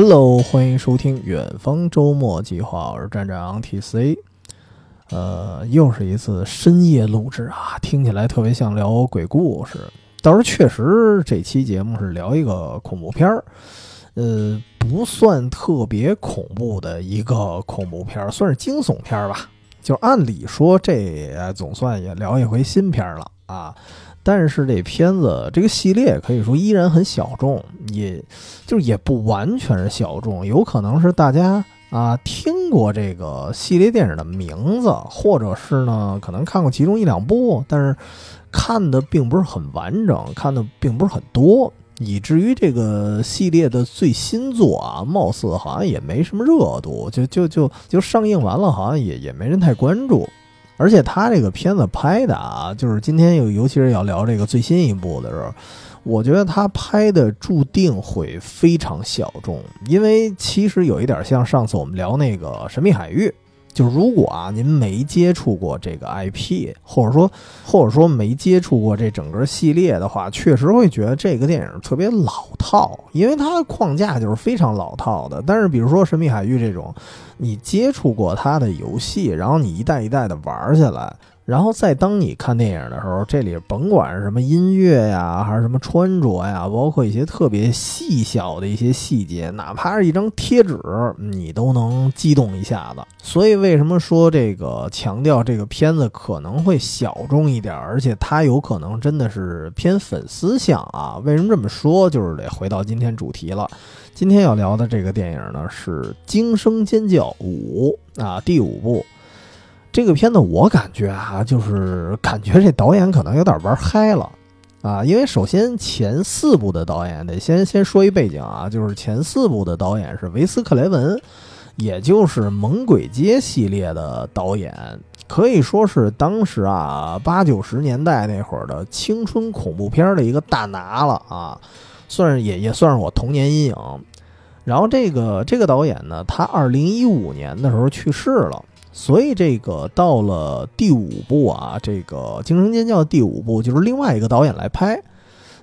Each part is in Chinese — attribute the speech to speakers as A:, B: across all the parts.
A: Hello，欢迎收听远方周末计划，我是站长 TC。呃，又是一次深夜录制啊，听起来特别像聊鬼故事。倒是确实，这期节目是聊一个恐怖片儿，呃，不算特别恐怖的一个恐怖片儿，算是惊悚片儿吧。就按理说，这总算也聊一回新片了啊。但是这片子这个系列可以说依然很小众，也就是也不完全是小众，有可能是大家啊听过这个系列电影的名字，或者是呢可能看过其中一两部，但是看的并不是很完整，看的并不是很多，以至于这个系列的最新作啊，貌似好像也没什么热度，就就就就上映完了，好像也也没人太关注。而且他这个片子拍的啊，就是今天有，尤其是要聊这个最新一部的时候，我觉得他拍的注定会非常小众，因为其实有一点像上次我们聊那个《神秘海域》。就如果啊，您没接触过这个 IP，或者说或者说没接触过这整个系列的话，确实会觉得这个电影特别老套，因为它的框架就是非常老套的。但是比如说《神秘海域》这种，你接触过它的游戏，然后你一代一代的玩下来。然后再当你看电影的时候，这里甭管是什么音乐呀，还是什么穿着呀，包括一些特别细小的一些细节，哪怕是一张贴纸，你都能激动一下子。所以为什么说这个强调这个片子可能会小众一点，而且它有可能真的是偏粉丝向啊？为什么这么说？就是得回到今天主题了。今天要聊的这个电影呢是《惊声尖叫五》啊，第五部。这个片子我感觉啊，就是感觉这导演可能有点玩嗨了，啊，因为首先前四部的导演得先先说一背景啊，就是前四部的导演是维斯克雷文，也就是《猛鬼街》系列的导演，可以说是当时啊八九十年代那会儿的青春恐怖片的一个大拿了啊，算是也也算是我童年阴影。然后这个这个导演呢，他二零一五年的时候去世了。所以这个到了第五部啊，这个《惊声尖叫》第五部就是另外一个导演来拍，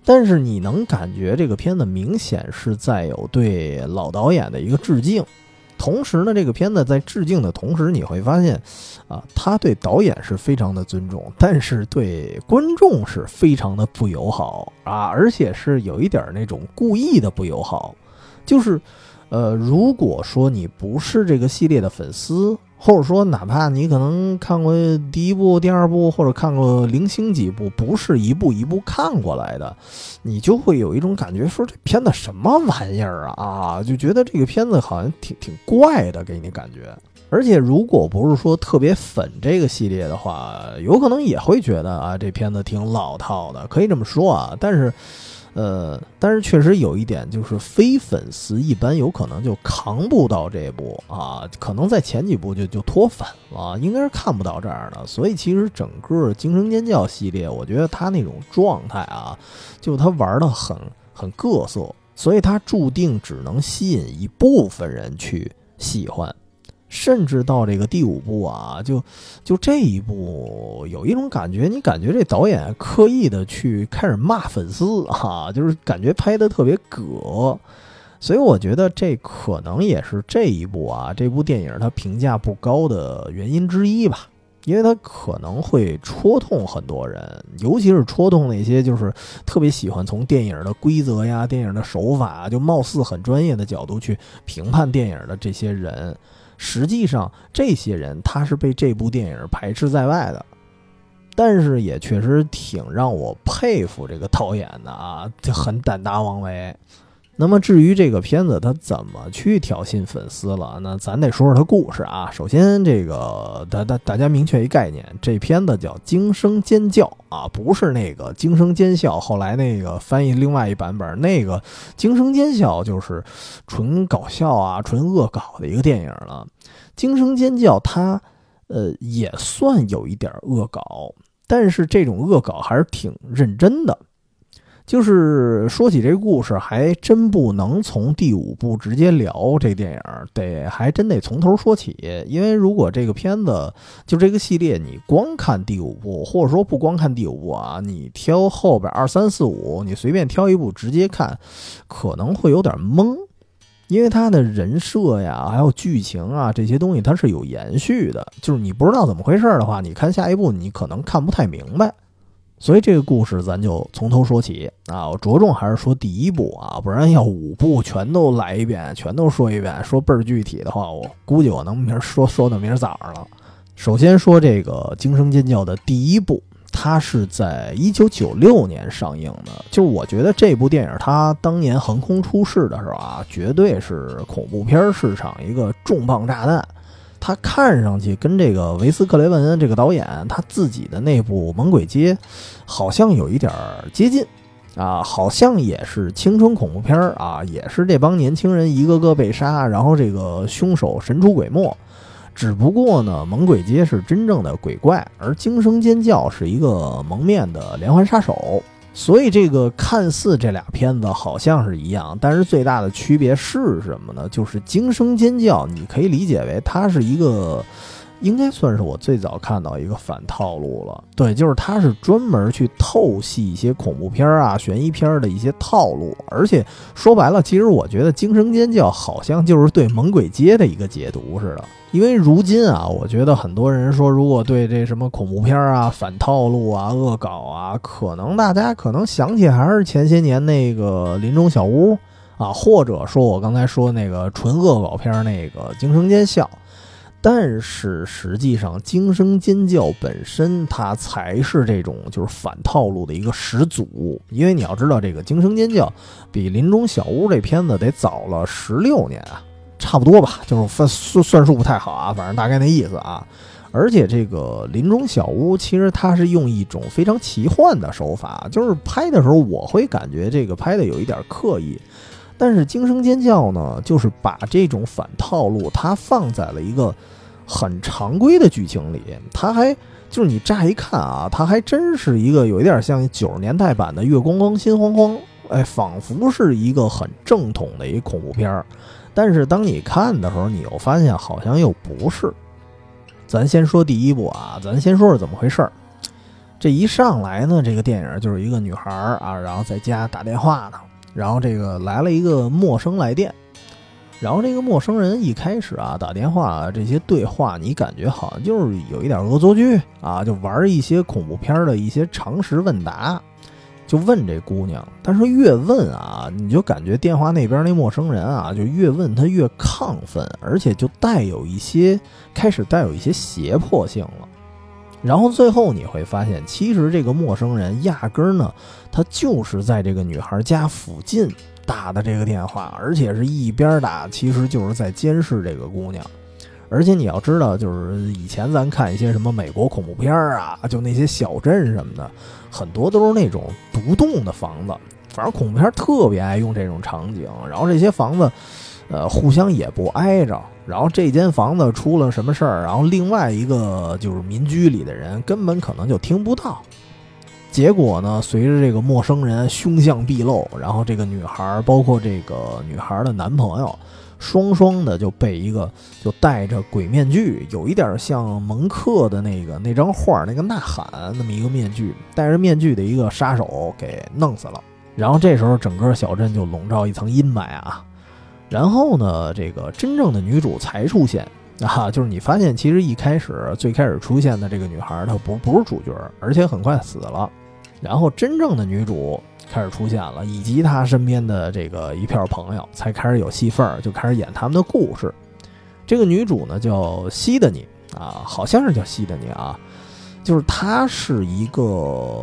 A: 但是你能感觉这个片子明显是在有对老导演的一个致敬。同时呢，这个片子在致敬的同时，你会发现，啊，他对导演是非常的尊重，但是对观众是非常的不友好啊，而且是有一点那种故意的不友好，就是，呃，如果说你不是这个系列的粉丝。或者说，哪怕你可能看过第一部、第二部，或者看过零星几部，不是一步一步看过来的，你就会有一种感觉，说这片子什么玩意儿啊啊，就觉得这个片子好像挺挺怪的，给你感觉。而且，如果不是说特别粉这个系列的话，有可能也会觉得啊，这片子挺老套的，可以这么说啊。但是。呃，但是确实有一点，就是非粉丝一般有可能就扛不到这部啊，可能在前几部就就脱粉了，应该是看不到这样的。所以其实整个《惊声尖叫》系列，我觉得他那种状态啊，就他玩的很很各色，所以他注定只能吸引一部分人去喜欢。甚至到这个第五部啊，就就这一部有一种感觉，你感觉这导演刻意的去开始骂粉丝哈，就是感觉拍的特别葛，所以我觉得这可能也是这一部啊这部电影它评价不高的原因之一吧，因为它可能会戳痛很多人，尤其是戳痛那些就是特别喜欢从电影的规则呀、电影的手法就貌似很专业的角度去评判电影的这些人。实际上，这些人他是被这部电影排斥在外的，但是也确实挺让我佩服这个导演的啊，就很胆大妄为。那么至于这个片子它怎么去挑衅粉丝了，那咱得说说它故事啊。首先，这个大大大家明确一概念，这片子叫《惊声尖叫》啊，不是那个《惊声尖笑》。后来那个翻译另外一版本，那个《惊声尖笑》就是纯搞笑啊、纯恶搞的一个电影了。《惊声尖叫》它呃也算有一点恶搞，但是这种恶搞还是挺认真的。就是说起这故事，还真不能从第五部直接聊这电影，得还真得从头说起。因为如果这个片子就这个系列，你光看第五部，或者说不光看第五部啊，你挑后边二三四五，你随便挑一部直接看，可能会有点懵。因为他的人设呀，还有剧情啊这些东西，它是有延续的。就是你不知道怎么回事的话，你看下一步你可能看不太明白。所以这个故事咱就从头说起啊，我着重还是说第一部啊，不然要五部全都来一遍，全都说一遍，说倍儿具体的话，我估计我能明儿说说到明儿早上了。首先说这个《惊声尖叫》的第一部，它是在一九九六年上映的。就我觉得这部电影它当年横空出世的时候啊，绝对是恐怖片市场一个重磅炸弹。他看上去跟这个维斯克雷文这个导演他自己的那部《猛鬼街》好像有一点接近，啊，好像也是青春恐怖片儿啊，也是这帮年轻人一个个被杀，然后这个凶手神出鬼没。只不过呢，《猛鬼街》是真正的鬼怪，而《惊声尖叫》是一个蒙面的连环杀手。所以这个看似这俩片子好像是一样，但是最大的区别是什么呢？就是惊声尖叫，你可以理解为它是一个，应该算是我最早看到一个反套路了。对，就是它是专门去透析一些恐怖片啊、悬疑片的一些套路，而且说白了，其实我觉得惊声尖叫好像就是对猛鬼街的一个解读似的。因为如今啊，我觉得很多人说，如果对这什么恐怖片啊、反套路啊、恶搞啊，可能大家可能想起还是前些年那个《林中小屋》啊，或者说我刚才说那个纯恶搞片那个《惊声尖叫》。但是实际上，《惊声尖叫》本身它才是这种就是反套路的一个始祖。因为你要知道，这个《惊声尖叫》比《林中小屋》这片子得早了十六年啊。差不多吧，就是算算算数不太好啊，反正大概那意思啊。而且这个林中小屋其实它是用一种非常奇幻的手法，就是拍的时候我会感觉这个拍的有一点刻意。但是惊声尖叫呢，就是把这种反套路它放在了一个很常规的剧情里，它还就是你乍一看啊，它还真是一个有一点像九十年代版的月光光心慌慌，哎，仿佛是一个很正统的一恐怖片儿。但是当你看的时候，你又发现好像又不是。咱先说第一部啊，咱先说是怎么回事儿。这一上来呢，这个电影就是一个女孩儿啊，然后在家打电话呢，然后这个来了一个陌生来电，然后这个陌生人一开始啊打电话这些对话，你感觉好像就是有一点恶作剧啊，就玩一些恐怖片的一些常识问答。就问这姑娘，但是越问啊，你就感觉电话那边那陌生人啊，就越问他越亢奋，而且就带有一些开始带有一些胁迫性了。然后最后你会发现，其实这个陌生人压根儿呢，他就是在这个女孩家附近打的这个电话，而且是一边打，其实就是在监视这个姑娘。而且你要知道，就是以前咱看一些什么美国恐怖片啊，就那些小镇什么的。很多都是那种独栋的房子，反正恐怖片特别爱用这种场景。然后这些房子，呃，互相也不挨着。然后这间房子出了什么事儿，然后另外一个就是民居里的人根本可能就听不到。结果呢，随着这个陌生人凶相毕露，然后这个女孩，包括这个女孩的男朋友。双双的就被一个就戴着鬼面具，有一点像蒙克的那个那张画那个呐喊那么一个面具，戴着面具的一个杀手给弄死了。然后这时候整个小镇就笼罩一层阴霾啊。然后呢，这个真正的女主才出现 啊，就是你发现其实一开始最开始出现的这个女孩她不不是主角，而且很快死了。然后真正的女主。开始出现了，以及他身边的这个一片朋友才开始有戏份儿，就开始演他们的故事。这个女主呢叫西德尼啊，好像是叫西德尼啊，就是她是一个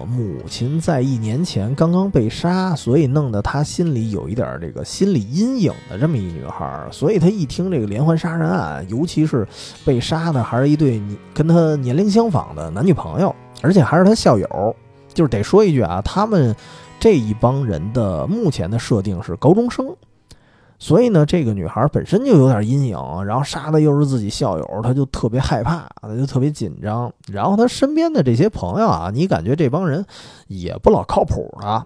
A: 母亲在一年前刚刚被杀，所以弄得她心里有一点这个心理阴影的这么一女孩。所以她一听这个连环杀人案，尤其是被杀的还是一对跟她年龄相仿的男女朋友，而且还是她校友，就是得说一句啊，他们。这一帮人的目前的设定是高中生，所以呢，这个女孩本身就有点阴影，然后杀的又是自己校友，她就特别害怕，她就特别紧张。然后她身边的这些朋友啊，你感觉这帮人也不老靠谱啊。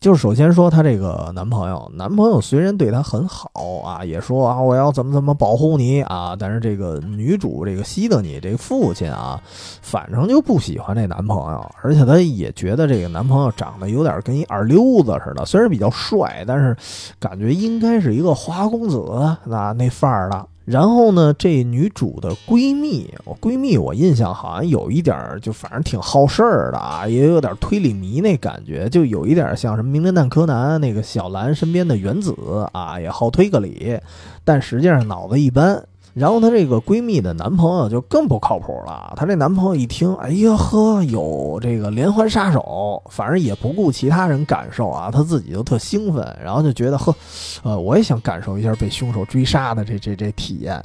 A: 就是首先说她这个男朋友，男朋友虽然对她很好啊，也说啊我要怎么怎么保护你啊，但是这个女主这个西德尼这个父亲啊，反正就不喜欢这男朋友，而且他也觉得这个男朋友长得有点跟一二溜子似的，虽然比较帅，但是感觉应该是一个花花公子那那范儿的。然后呢，这女主的闺蜜，我闺蜜我印象好像有一点儿，就反正挺好事儿的啊，也有点推理迷那感觉，就有一点像什么名侦探柯南那个小兰身边的原子啊，也好推个理，但实际上脑子一般。然后她这个闺蜜的男朋友就更不靠谱了。她这男朋友一听，哎呀呵，有这个连环杀手，反正也不顾其他人感受啊，她自己就特兴奋，然后就觉得呵，呃，我也想感受一下被凶手追杀的这这这体验。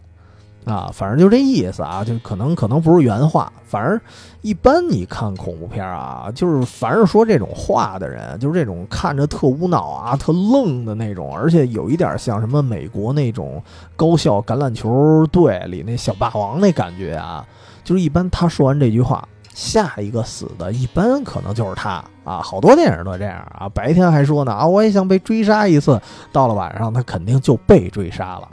A: 啊，反正就这意思啊，就可能可能不是原话，反正一般你看恐怖片啊，就是凡是说这种话的人，就是这种看着特无脑啊、特愣的那种，而且有一点像什么美国那种高校橄榄球队里那小霸王那感觉啊，就是一般他说完这句话，下一个死的一般可能就是他啊，好多电影都这样啊，白天还说呢啊，我也想被追杀一次，到了晚上他肯定就被追杀了。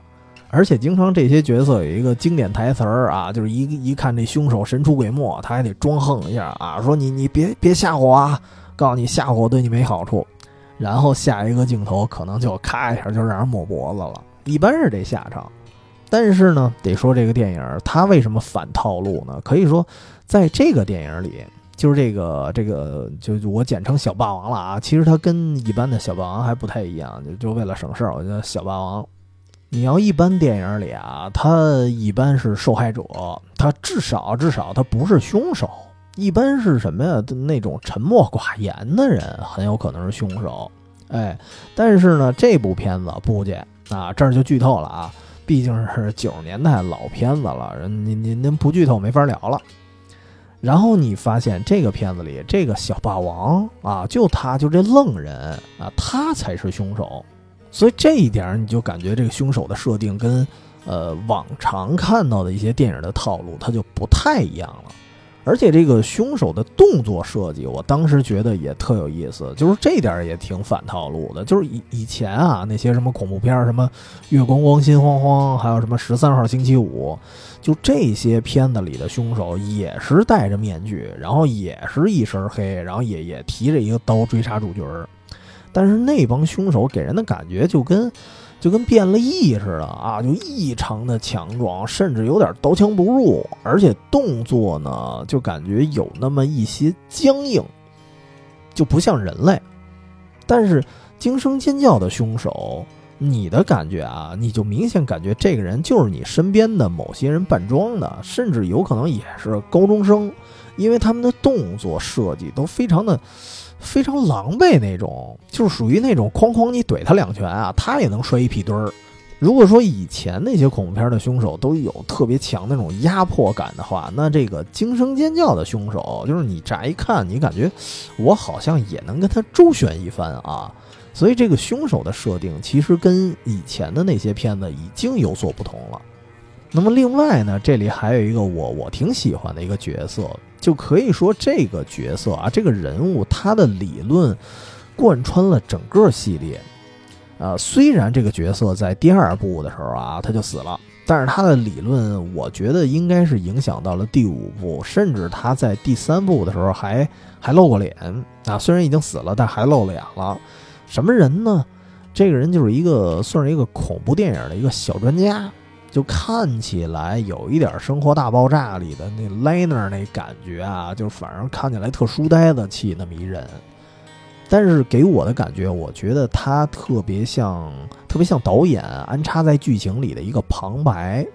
A: 而且经常这些角色有一个经典台词儿啊，就是一一看这凶手神出鬼没，他还得装横一下啊，说你你别别吓唬我啊，告诉你吓唬我对你没好处。然后下一个镜头可能就咔一下就让人抹脖子了，一般是这下场。但是呢，得说这个电影它为什么反套路呢？可以说，在这个电影里，就是这个这个就我简称小霸王了啊，其实它跟一般的小霸王还不太一样，就就为了省事儿，我叫小霸王。你要一般电影里啊，他一般是受害者，他至少至少他不是凶手，一般是什么呀？那种沉默寡言的人很有可能是凶手。哎，但是呢，这部片子不介啊，这儿就剧透了啊，毕竟是九十年代老片子了，您您您不剧透没法聊了。然后你发现这个片子里这个小霸王啊，就他就这愣人啊，他才是凶手。所以这一点你就感觉这个凶手的设定跟，呃，往常看到的一些电影的套路，它就不太一样了。而且这个凶手的动作设计，我当时觉得也特有意思，就是这点也挺反套路的。就是以以前啊，那些什么恐怖片，什么月光光心慌慌，还有什么十三号星期五，就这些片子里的凶手也是戴着面具，然后也是一身黑，然后也也提着一个刀追杀主角儿。但是那帮凶手给人的感觉就跟，就跟变了异似的啊，就异常的强壮，甚至有点刀枪不入，而且动作呢就感觉有那么一些僵硬，就不像人类。但是惊声尖叫的凶手，你的感觉啊，你就明显感觉这个人就是你身边的某些人扮装的，甚至有可能也是高中生，因为他们的动作设计都非常的。非常狼狈那种，就是属于那种哐哐你怼他两拳啊，他也能摔一屁墩儿。如果说以前那些恐怖片的凶手都有特别强那种压迫感的话，那这个惊声尖叫的凶手，就是你乍一看，你感觉我好像也能跟他周旋一番啊。所以这个凶手的设定其实跟以前的那些片子已经有所不同了。那么另外呢，这里还有一个我我挺喜欢的一个角色。就可以说这个角色啊，这个人物他的理论贯穿了整个系列。呃，虽然这个角色在第二部的时候啊他就死了，但是他的理论我觉得应该是影响到了第五部，甚至他在第三部的时候还还露过脸啊。虽然已经死了，但还露脸了。什么人呢？这个人就是一个算是一个恐怖电影的一个小专家。就看起来有一点《生活大爆炸》里的那 Liner 那感觉啊，就反正看起来特书呆子气那么一人。但是给我的感觉，我觉得他特别像，特别像导演安插在剧情里的一个旁白，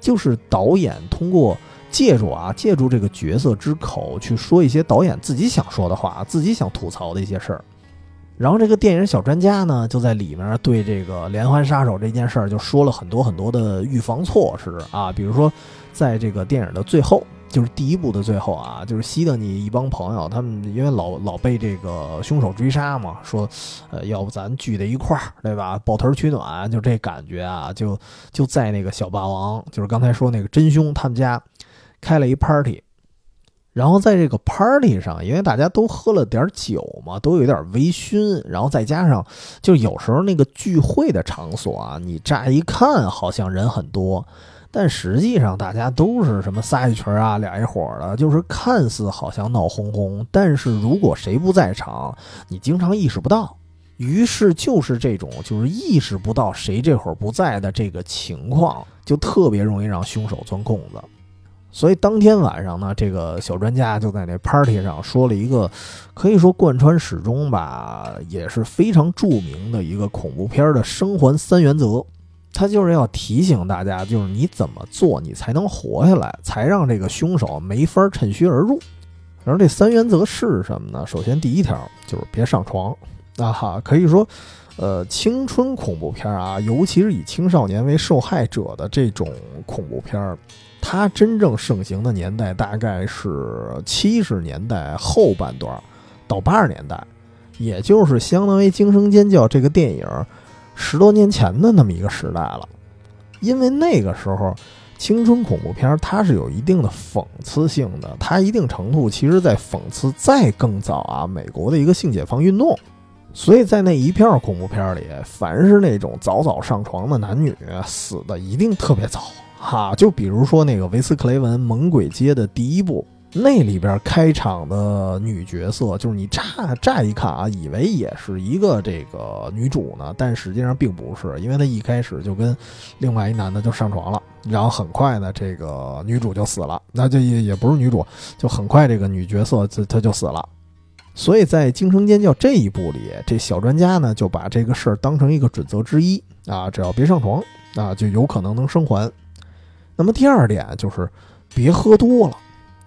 A: 就是导演通过借助啊，借助这个角色之口去说一些导演自己想说的话，自己想吐槽的一些事儿。然后这个电影小专家呢，就在里面对这个连环杀手这件事儿就说了很多很多的预防措施啊，比如说，在这个电影的最后，就是第一部的最后啊，就是西德尼一帮朋友，他们因为老老被这个凶手追杀嘛，说，呃，要不咱聚在一块儿，对吧？抱团取暖，就这感觉啊，就就在那个小霸王，就是刚才说那个真凶他们家开了一 party，然后在这个 party 上，因为大家都喝了点酒嘛，都有点微醺，然后再加上就有时候那个聚会的场所啊，你乍一看好像人很多，但实际上大家都是什么仨一群啊，俩一伙的，就是看似好像闹哄哄，但是如果谁不在场，你经常意识不到。于是就是这种就是意识不到谁这会儿不在的这个情况，就特别容易让凶手钻空子。所以当天晚上呢，这个小专家就在那 party 上说了一个，可以说贯穿始终吧，也是非常著名的一个恐怖片的生还三原则。他就是要提醒大家，就是你怎么做，你才能活下来，才让这个凶手没法趁虚而入。然后这三原则是什么呢？首先第一条就是别上床。啊哈，可以说，呃，青春恐怖片啊，尤其是以青少年为受害者的这种恐怖片，它真正盛行的年代大概是七十年代后半段到八十年代，也就是相当于《惊声尖叫》这个电影十多年前的那么一个时代了。因为那个时候，青春恐怖片它是有一定的讽刺性的，它一定程度其实在讽刺再更早啊美国的一个性解放运动。所以在那一片恐怖片里，凡是那种早早上床的男女，死的一定特别早哈。就比如说那个维斯克雷文《猛鬼街》的第一部，那里边开场的女角色，就是你乍乍一看啊，以为也是一个这个女主呢，但实际上并不是，因为她一开始就跟另外一男的就上床了，然后很快呢，这个女主就死了，那就也也不是女主，就很快这个女角色就她就死了。所以在《惊声尖叫》这一部里，这小专家呢就把这个事儿当成一个准则之一啊，只要别上床啊，就有可能能生还。那么第二点就是别喝多了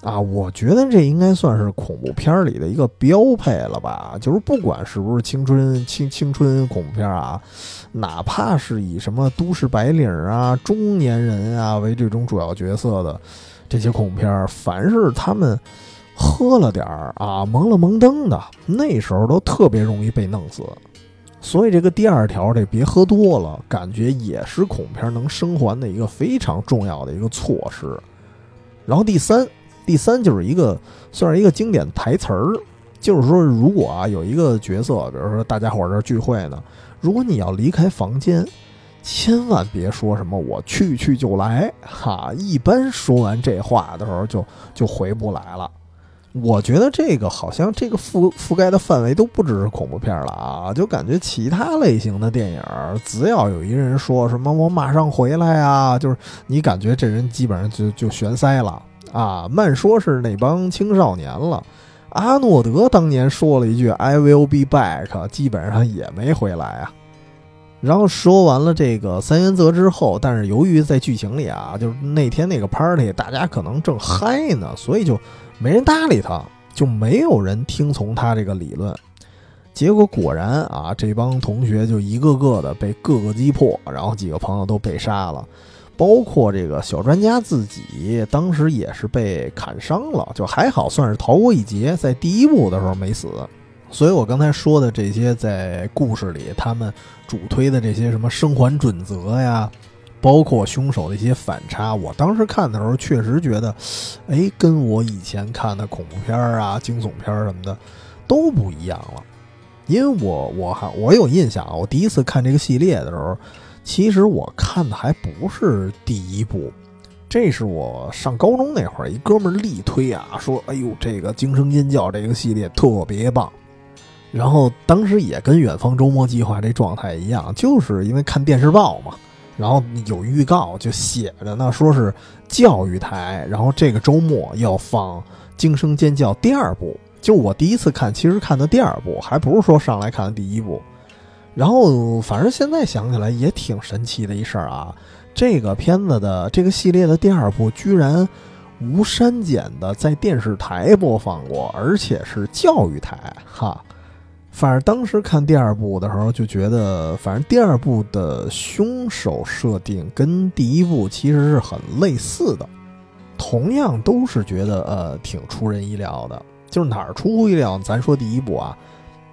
A: 啊，我觉得这应该算是恐怖片里的一个标配了吧？就是不管是不是青春青青春恐怖片啊，哪怕是以什么都市白领啊、中年人啊为这种主要角色的这些恐怖片，凡是他们。喝了点儿啊，蒙了蒙灯的，那时候都特别容易被弄死。所以这个第二条，这别喝多了，感觉也是恐片能生还的一个非常重要的一个措施。然后第三，第三就是一个算是一个经典台词儿，就是说，如果啊有一个角色，比如说大家伙儿这聚会呢，如果你要离开房间，千万别说什么我去去就来，哈，一般说完这话的时候就就回不来了。我觉得这个好像这个覆覆盖的范围都不只是恐怖片了啊，就感觉其他类型的电影，只要有一个人说什么“我马上回来啊”，就是你感觉这人基本上就就悬塞了啊。慢说是那帮青少年了，阿诺德当年说了一句 “I will be back”，基本上也没回来啊。然后说完了这个三原则之后，但是由于在剧情里啊，就是那天那个 party，大家可能正嗨呢，所以就。没人搭理他，就没有人听从他这个理论。结果果然啊，这帮同学就一个个的被各个击破，然后几个朋友都被杀了，包括这个小专家自己，当时也是被砍伤了，就还好算是逃过一劫，在第一部的时候没死。所以我刚才说的这些，在故事里他们主推的这些什么生还准则呀。包括凶手的一些反差，我当时看的时候确实觉得，哎，跟我以前看的恐怖片啊、惊悚片什么的都不一样了。因为我我还我有印象啊，我第一次看这个系列的时候，其实我看的还不是第一部，这是我上高中那会儿，一哥们儿力推啊，说，哎呦，这个惊声尖叫这个系列特别棒。然后当时也跟远方周末计划这状态一样，就是因为看电视报嘛。然后有预告，就写着呢，说是教育台，然后这个周末要放《惊声尖叫》第二部。就我第一次看，其实看的第二部，还不是说上来看的第一部。然后反正现在想起来也挺神奇的一事儿啊，这个片子的这个系列的第二部居然无删减的在电视台播放过，而且是教育台，哈。反正当时看第二部的时候，就觉得，反正第二部的凶手设定跟第一部其实是很类似的，同样都是觉得呃挺出人意料的。就是哪儿出乎意料？咱说第一部啊，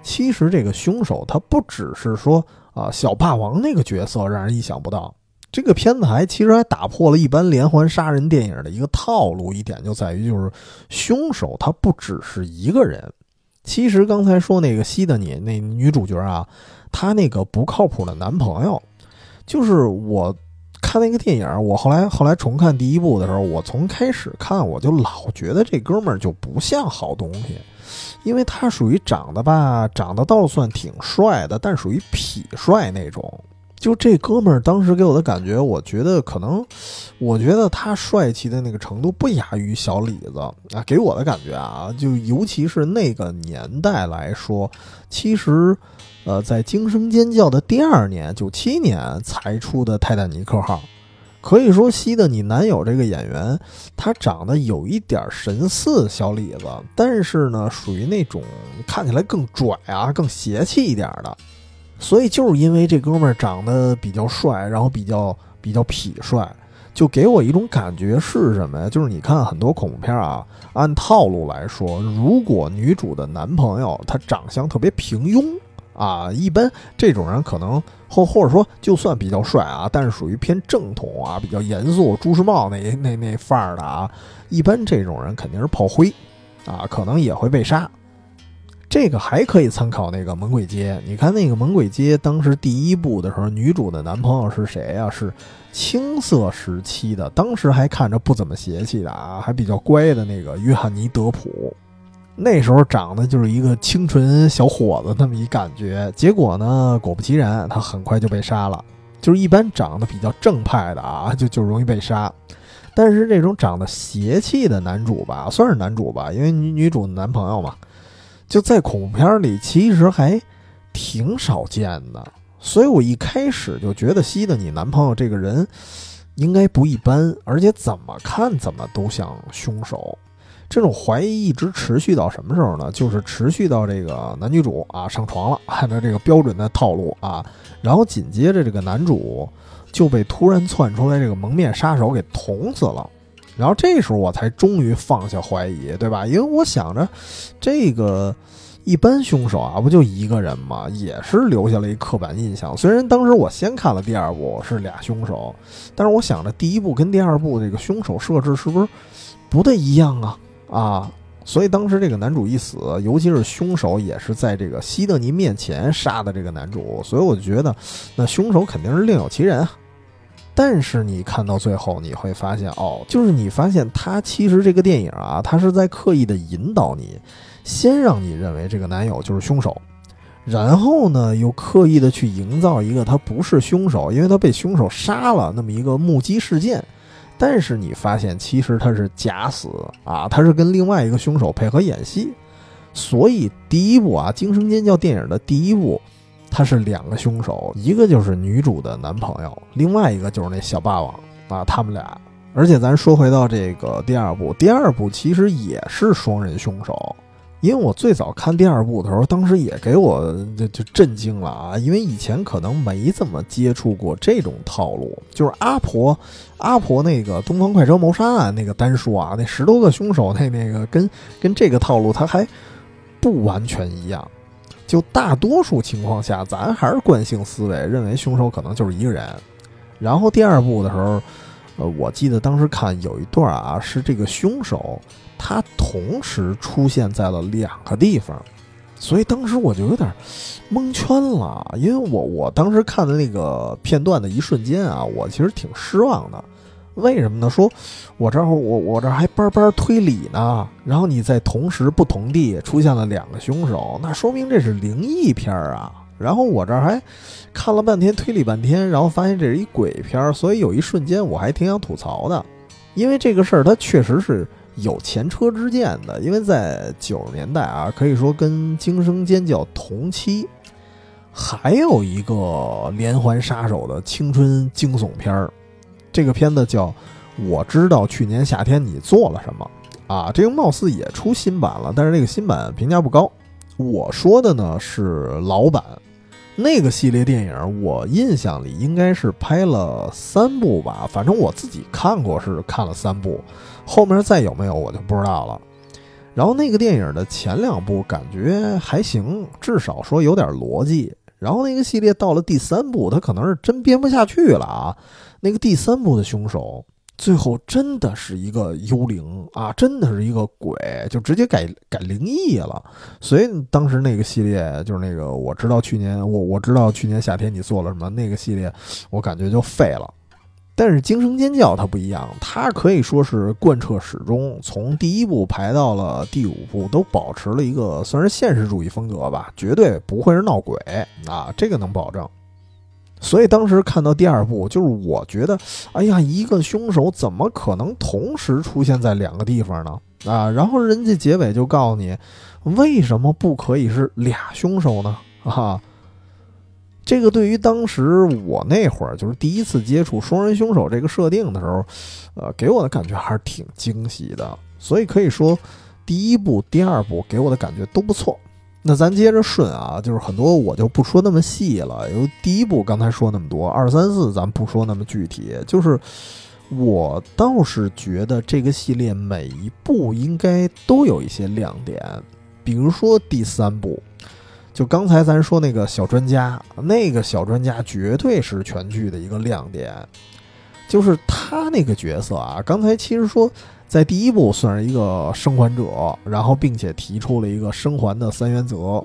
A: 其实这个凶手他不只是说啊小霸王那个角色让人意想不到，这个片子还其实还打破了一般连环杀人电影的一个套路，一点就在于就是凶手他不只是一个人。其实刚才说那个吸的你那女主角啊，她那个不靠谱的男朋友，就是我看那个电影，我后来后来重看第一部的时候，我从开始看我就老觉得这哥们儿就不像好东西，因为他属于长得吧，长得倒算挺帅的，但属于痞帅那种。就这哥们儿当时给我的感觉，我觉得可能，我觉得他帅气的那个程度不亚于小李子啊。给我的感觉啊，就尤其是那个年代来说，其实，呃，在《惊声尖叫》的第二年，九七年才出的《泰坦尼克号》，可以说西的你男友这个演员，他长得有一点神似小李子，但是呢，属于那种看起来更拽啊、更邪气一点的。所以就是因为这哥们儿长得比较帅，然后比较比较痞帅，就给我一种感觉是什么呀？就是你看很多恐怖片啊，按套路来说，如果女主的男朋友他长相特别平庸啊，一般这种人可能或或者说就算比较帅啊，但是属于偏正统啊，比较严肃，朱时茂那那那范儿的啊，一般这种人肯定是炮灰啊，可能也会被杀。这个还可以参考那个《猛鬼街》，你看那个《猛鬼街》当时第一部的时候，女主的男朋友是谁呀？是青涩时期的，当时还看着不怎么邪气的啊，还比较乖的那个约翰尼·德普，那时候长得就是一个清纯小伙子那么一感觉。结果呢，果不其然，他很快就被杀了。就是一般长得比较正派的啊，就就容易被杀。但是这种长得邪气的男主吧，算是男主吧，因为女女主的男朋友嘛。就在恐怖片里，其实还挺少见的，所以我一开始就觉得西的你男朋友这个人应该不一般，而且怎么看怎么都像凶手。这种怀疑一直持续到什么时候呢？就是持续到这个男女主啊上床了，按照这个标准的套路啊，然后紧接着这个男主就被突然窜出来这个蒙面杀手给捅死了。然后这时候我才终于放下怀疑，对吧？因为我想着，这个一般凶手啊，不就一个人吗？也是留下了一刻板印象。虽然当时我先看了第二部是俩凶手，但是我想着第一部跟第二部这个凶手设置是不是不太一样啊？啊，所以当时这个男主一死，尤其是凶手也是在这个西德尼面前杀的这个男主，所以我就觉得那凶手肯定是另有其人。但是你看到最后，你会发现，哦，就是你发现他其实这个电影啊，他是在刻意的引导你，先让你认为这个男友就是凶手，然后呢，又刻意的去营造一个他不是凶手，因为他被凶手杀了那么一个目击事件。但是你发现，其实他是假死啊，他是跟另外一个凶手配合演戏。所以第一部啊，《惊声尖叫》电影的第一部。他是两个凶手，一个就是女主的男朋友，另外一个就是那小霸王啊，他们俩。而且咱说回到这个第二部，第二部其实也是双人凶手，因为我最早看第二部的时候，当时也给我就就震惊了啊，因为以前可能没怎么接触过这种套路，就是阿婆阿婆那个东方快车谋杀案那个单说啊，那十多个凶手那那个跟跟这个套路他还不完全一样。就大多数情况下，咱还是惯性思维，认为凶手可能就是一个人。然后第二部的时候，呃，我记得当时看有一段啊，是这个凶手他同时出现在了两个地方，所以当时我就有点蒙圈了，因为我我当时看的那个片段的一瞬间啊，我其实挺失望的。为什么呢？说，我这儿我我这还班班推理呢，然后你在同时不同地出现了两个凶手，那说明这是灵异片儿啊。然后我这儿还看了半天推理半天，然后发现这是一鬼片儿，所以有一瞬间我还挺想吐槽的，因为这个事儿它确实是有前车之鉴的，因为在九十年代啊，可以说跟《惊声尖叫》同期，还有一个连环杀手的青春惊悚片儿。这个片子叫《我知道去年夏天你做了什么》啊，这个貌似也出新版了，但是这个新版评价不高。我说的呢是老版，那个系列电影，我印象里应该是拍了三部吧，反正我自己看过是看了三部，后面再有没有我就不知道了。然后那个电影的前两部感觉还行，至少说有点逻辑。然后那个系列到了第三部，他可能是真编不下去了啊。那个第三部的凶手最后真的是一个幽灵啊，真的是一个鬼，就直接改改灵异了。所以当时那个系列就是那个，我知道去年我我知道去年夏天你做了什么，那个系列我感觉就废了。但是《惊声尖叫》它不一样，它可以说是贯彻始终，从第一部排到了第五部，都保持了一个算是现实主义风格吧，绝对不会是闹鬼啊，这个能保证。所以当时看到第二部，就是我觉得，哎呀，一个凶手怎么可能同时出现在两个地方呢？啊，然后人家结尾就告诉你，为什么不可以是俩凶手呢？啊？这个对于当时我那会儿就是第一次接触双人凶手这个设定的时候，呃，给我的感觉还是挺惊喜的。所以可以说，第一部、第二部给我的感觉都不错。那咱接着顺啊，就是很多我就不说那么细了。由第一部刚才说那么多，二三四咱不说那么具体。就是我倒是觉得这个系列每一部应该都有一些亮点，比如说第三部。就刚才咱说那个小专家，那个小专家绝对是全剧的一个亮点，就是他那个角色啊。刚才其实说在第一部算是一个生还者，然后并且提出了一个生还的三原则，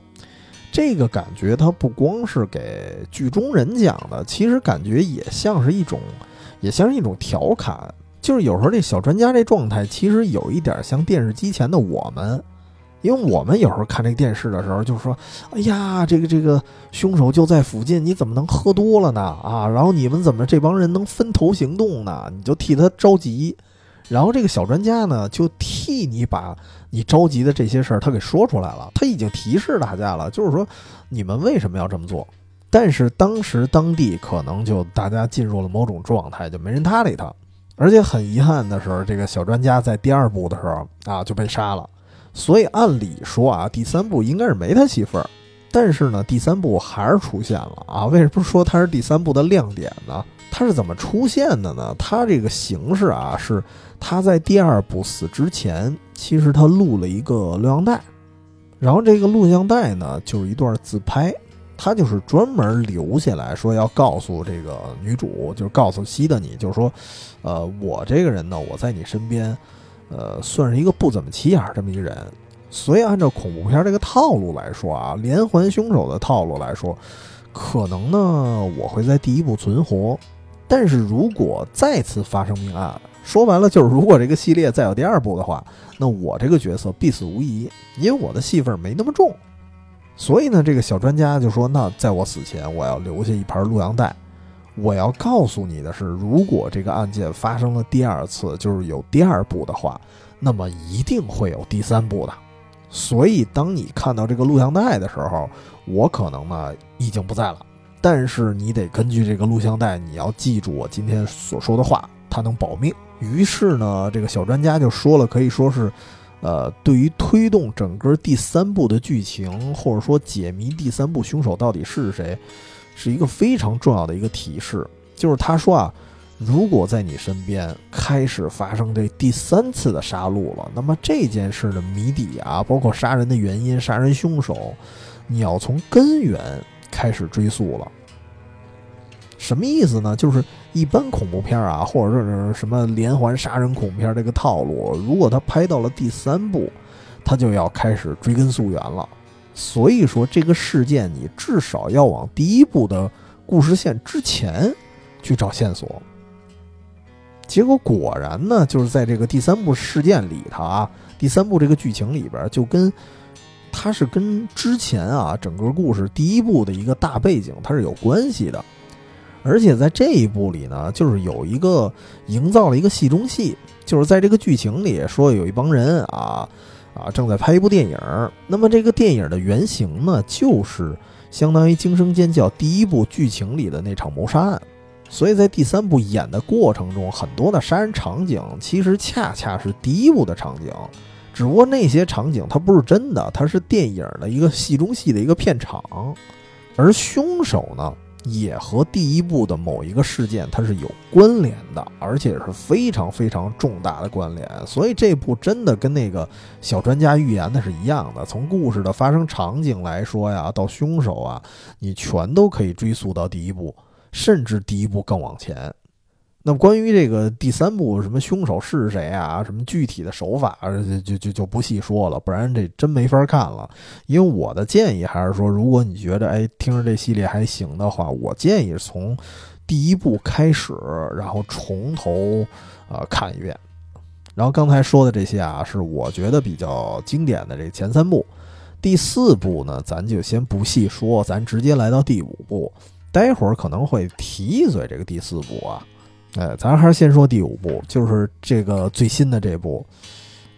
A: 这个感觉他不光是给剧中人讲的，其实感觉也像是一种，也像是一种调侃。就是有时候这小专家这状态，其实有一点像电视机前的我们。因为我们有时候看这个电视的时候，就是说，哎呀，这个这个凶手就在附近，你怎么能喝多了呢？啊，然后你们怎么这帮人能分头行动呢？你就替他着急，然后这个小专家呢，就替你把你着急的这些事儿他给说出来了。他已经提示大家了，就是说你们为什么要这么做？但是当时当地可能就大家进入了某种状态，就没人搭理他。而且很遗憾的时候，这个小专家在第二部的时候啊就被杀了。所以按理说啊，第三部应该是没他戏份儿，但是呢，第三部还是出现了啊。为什么说他是第三部的亮点呢？他是怎么出现的呢？他这个形式啊，是他在第二部死之前，其实他录了一个录像带，然后这个录像带呢，就是一段自拍，他就是专门留下来说要告诉这个女主，就是告诉西的你，就是说，呃，我这个人呢，我在你身边。呃，算是一个不怎么起眼这么一个人，所以按照恐怖片这个套路来说啊，连环凶手的套路来说，可能呢我会在第一部存活，但是如果再次发生命案，说白了就是如果这个系列再有第二部的话，那我这个角色必死无疑，因为我的戏份没那么重。所以呢，这个小专家就说，那在我死前，我要留下一盘录像带。我要告诉你的是，如果这个案件发生了第二次，就是有第二部的话，那么一定会有第三部的。所以，当你看到这个录像带的时候，我可能呢已经不在了。但是你得根据这个录像带，你要记住我今天所说的话，它能保命。于是呢，这个小专家就说了，可以说是，呃，对于推动整个第三部的剧情，或者说解谜第三部凶手到底是谁。是一个非常重要的一个提示，就是他说啊，如果在你身边开始发生这第三次的杀戮了，那么这件事的谜底啊，包括杀人的原因、杀人凶手，你要从根源开始追溯了。什么意思呢？就是一般恐怖片啊，或者是什么连环杀人恐怖片这个套路，如果他拍到了第三部，他就要开始追根溯源了。所以说，这个事件你至少要往第一部的故事线之前去找线索。结果果然呢，就是在这个第三部事件里头啊，第三部这个剧情里边，就跟它是跟之前啊整个故事第一部的一个大背景它是有关系的。而且在这一部里呢，就是有一个营造了一个戏中戏，就是在这个剧情里说有一帮人啊。啊，正在拍一部电影。那么这个电影的原型呢，就是相当于《惊声尖叫》第一部剧情里的那场谋杀案。所以在第三部演的过程中，很多的杀人场景其实恰恰是第一部的场景，只不过那些场景它不是真的，它是电影的一个戏中戏的一个片场。而凶手呢，也和第一部的某一个事件它是有关联的，而且是非常非常重大的关联。所以这部真的跟那个小专家预言的是一样的，从故事的发生场景来说呀，到凶手啊，你全都可以追溯到第一部，甚至第一部更往前。那么关于这个第三部什么凶手是谁啊，什么具体的手法，就就就就不细说了，不然这真没法看了。因为我的建议还是说，如果你觉得哎听着这系列还行的话，我建议从第一部开始，然后从头啊看一遍。然后刚才说的这些啊，是我觉得比较经典的这前三部。第四部呢，咱就先不细说，咱直接来到第五部。待会儿可能会提一嘴这个第四部啊。哎，咱还是先说第五部，就是这个最新的这部，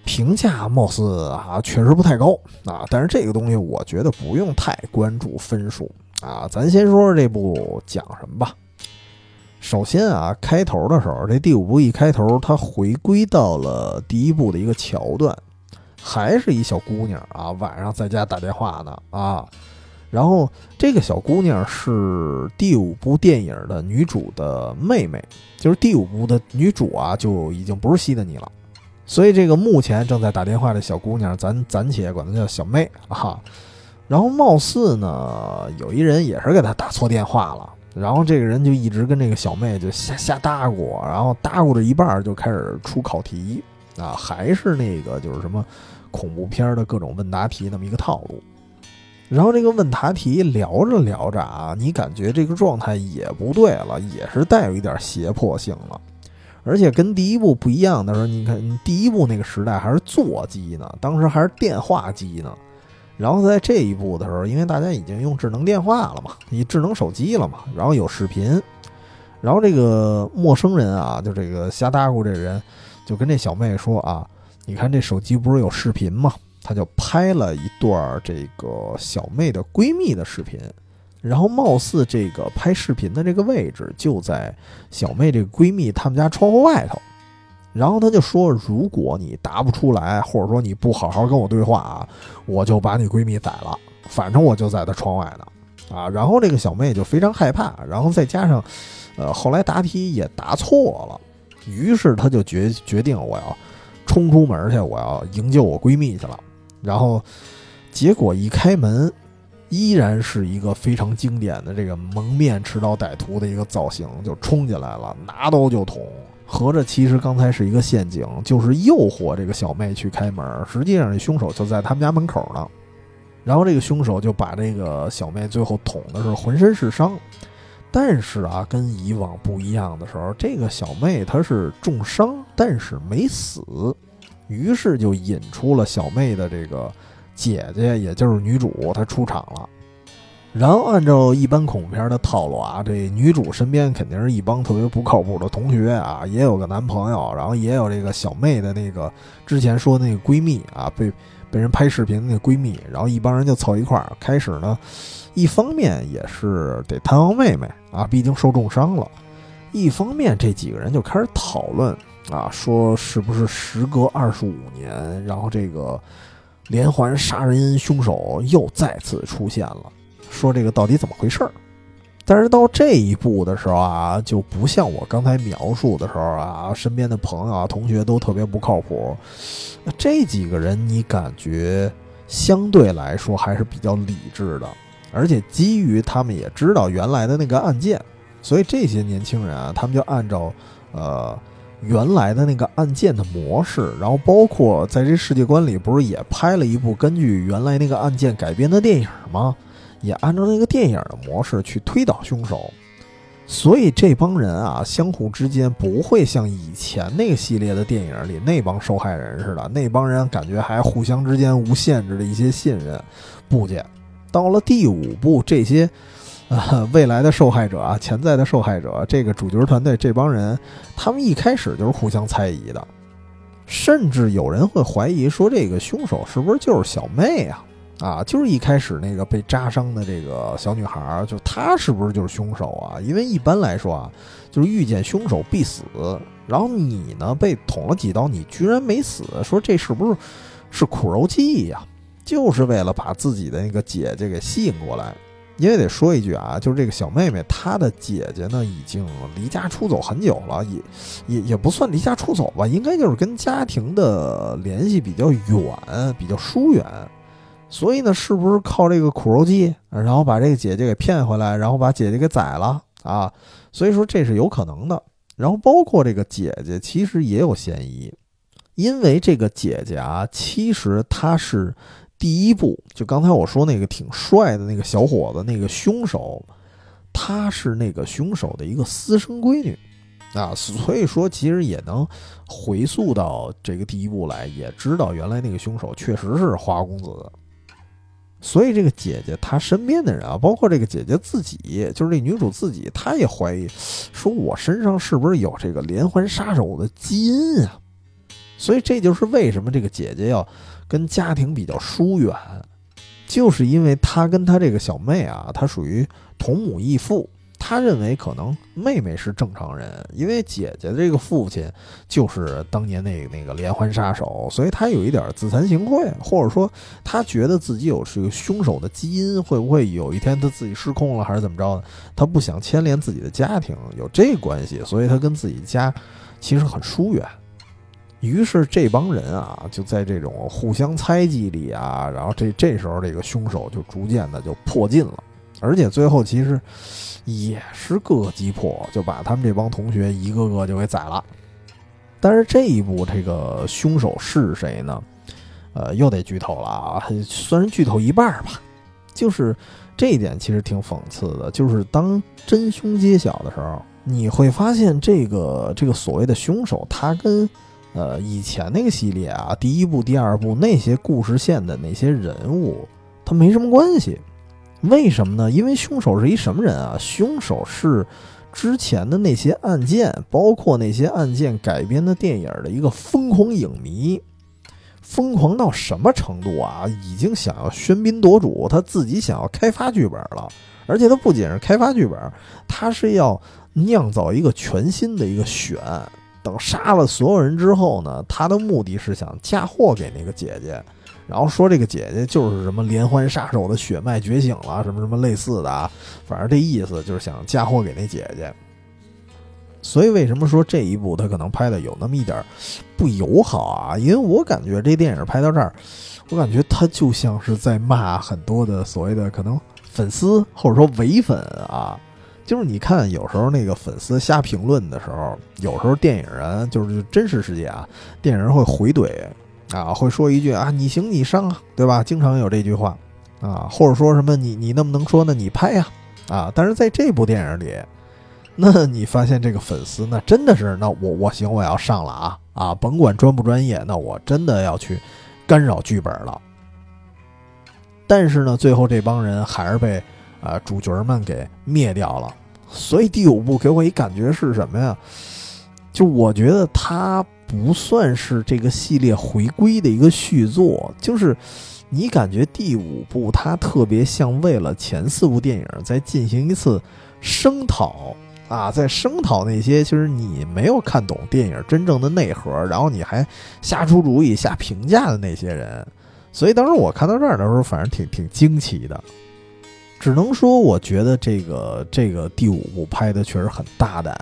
A: 评价貌似啊确实不太高啊。但是这个东西我觉得不用太关注分数啊。咱先说说这部讲什么吧。首先啊，开头的时候，这第五部一开头，它回归到了第一部的一个桥段，还是一小姑娘啊，晚上在家打电话呢啊。然后这个小姑娘是第五部电影的女主的妹妹，就是第五部的女主啊，就已经不是西德尼了。所以这个目前正在打电话的小姑娘，咱暂且管她叫小妹啊。然后貌似呢，有一人也是给她打错电话了，然后这个人就一直跟这个小妹就瞎瞎搭咕，然后搭咕着一半就开始出考题啊，还是那个就是什么恐怖片的各种问答题那么一个套路。然后这个问答题聊着聊着啊，你感觉这个状态也不对了，也是带有一点胁迫性了。而且跟第一部不一样的时候，你看第一部那个时代还是座机呢，当时还是电话机呢。然后在这一部的时候，因为大家已经用智能电话了嘛，你智能手机了嘛，然后有视频。然后这个陌生人啊，就这个瞎搭咕这人，就跟这小妹说啊，你看这手机不是有视频吗？他就拍了一段这个小妹的闺蜜的视频，然后貌似这个拍视频的这个位置就在小妹这个闺蜜他们家窗户外头，然后他就说：“如果你答不出来，或者说你不好好跟我对话啊，我就把你闺蜜宰了。反正我就在她窗外呢，啊。”然后这个小妹就非常害怕，然后再加上，呃，后来答题也答错了，于是他就决决定我要冲出门去，我要营救我闺蜜去了。然后，结果一开门，依然是一个非常经典的这个蒙面持刀歹徒的一个造型，就冲进来了，拿刀就捅。合着其实刚才是一个陷阱，就是诱惑这个小妹去开门。实际上这凶手就在他们家门口呢。然后这个凶手就把这个小妹最后捅的是浑身是伤。但是啊，跟以往不一样的时候，这个小妹她是重伤，但是没死。于是就引出了小妹的这个姐姐，也就是女主，她出场了。然后按照一般恐怖片的套路啊，这女主身边肯定是一帮特别不靠谱的同学啊，也有个男朋友，然后也有这个小妹的那个之前说那个闺蜜啊，被被人拍视频那闺蜜，然后一帮人就凑一块儿，开始呢，一方面也是得探望妹妹啊，毕竟受重伤了；一方面这几个人就开始讨论。啊，说是不是时隔二十五年，然后这个连环杀人凶手又再次出现了？说这个到底怎么回事儿？但是到这一步的时候啊，就不像我刚才描述的时候啊，身边的朋友啊、同学都特别不靠谱。这几个人，你感觉相对来说还是比较理智的，而且基于他们也知道原来的那个案件，所以这些年轻人啊，他们就按照呃。原来的那个案件的模式，然后包括在这世界观里，不是也拍了一部根据原来那个案件改编的电影吗？也按照那个电影的模式去推导凶手，所以这帮人啊，相互之间不会像以前那个系列的电影里那帮受害人似的，那帮人感觉还互相之间无限制的一些信任。不见，到了第五部，这些。未来的受害者啊，潜在的受害者，这个主角团队这帮人，他们一开始就是互相猜疑的，甚至有人会怀疑说，这个凶手是不是就是小妹啊？啊，就是一开始那个被扎伤的这个小女孩，就她是不是就是凶手啊？因为一般来说啊，就是遇见凶手必死，然后你呢被捅了几刀，你居然没死，说这是不是是苦肉计呀？就是为了把自己的那个姐姐给吸引过来。因为得说一句啊，就是这个小妹妹她的姐姐呢，已经离家出走很久了，也也也不算离家出走吧，应该就是跟家庭的联系比较远，比较疏远。所以呢，是不是靠这个苦肉计，然后把这个姐姐给骗回来，然后把姐姐给宰了啊？所以说这是有可能的。然后包括这个姐姐，其实也有嫌疑，因为这个姐姐啊，其实她是。第一步，就刚才我说那个挺帅的那个小伙子，那个凶手，他是那个凶手的一个私生闺女，啊，所以说其实也能回溯到这个第一步来，也知道原来那个凶手确实是花公子。所以这个姐姐她身边的人啊，包括这个姐姐自己，就是这女主自己，她也怀疑，说我身上是不是有这个连环杀手的基因啊？所以这就是为什么这个姐姐要。跟家庭比较疏远，就是因为他跟他这个小妹啊，他属于同母异父。他认为可能妹妹是正常人，因为姐姐的这个父亲就是当年那那个连环杀手，所以他有一点自惭形秽，或者说他觉得自己有这个凶手的基因，会不会有一天他自己失控了，还是怎么着的？他不想牵连自己的家庭，有这关系，所以他跟自己家其实很疏远。于是这帮人啊，就在这种互相猜忌里啊，然后这这时候这个凶手就逐渐的就破禁了，而且最后其实也是各个击破，就把他们这帮同学一个个就给宰了。但是这一步这个凶手是谁呢？呃，又得剧透了啊，算是剧透一半吧。就是这一点其实挺讽刺的，就是当真凶揭晓的时候，你会发现这个这个所谓的凶手他跟呃，以前那个系列啊，第一部、第二部那些故事线的那些人物，他没什么关系。为什么呢？因为凶手是一什么人啊？凶手是之前的那些案件，包括那些案件改编的电影的一个疯狂影迷，疯狂到什么程度啊？已经想要喧宾夺主，他自己想要开发剧本了。而且他不仅是开发剧本，他是要酿造一个全新的一个悬。等杀了所有人之后呢，他的目的是想嫁祸给那个姐姐，然后说这个姐姐就是什么连环杀手的血脉觉醒了，什么什么类似的啊，反正这意思就是想嫁祸给那姐姐。所以为什么说这一部他可能拍的有那么一点不友好啊？因为我感觉这电影拍到这儿，我感觉他就像是在骂很多的所谓的可能粉丝或者说伪粉啊。就是你看，有时候那个粉丝瞎评论的时候，有时候电影人就是真实世界啊，电影人会回怼啊，会说一句啊，你行你上啊，对吧？经常有这句话啊，或者说什么你你那么能说呢？你拍呀啊！但是在这部电影里，那你发现这个粉丝那真的是，那我我行我要上了啊啊！甭管专不专业，那我真的要去干扰剧本了。但是呢，最后这帮人还是被。啊，主角们给灭掉了，所以第五部给我一感觉是什么呀？就我觉得它不算是这个系列回归的一个续作，就是你感觉第五部它特别像为了前四部电影在进行一次声讨啊，在声讨那些其实你没有看懂电影真正的内核，然后你还瞎出主意、瞎评价的那些人。所以当时我看到这儿的时候，反正挺挺惊奇的。只能说，我觉得这个这个第五部拍的确实很大胆，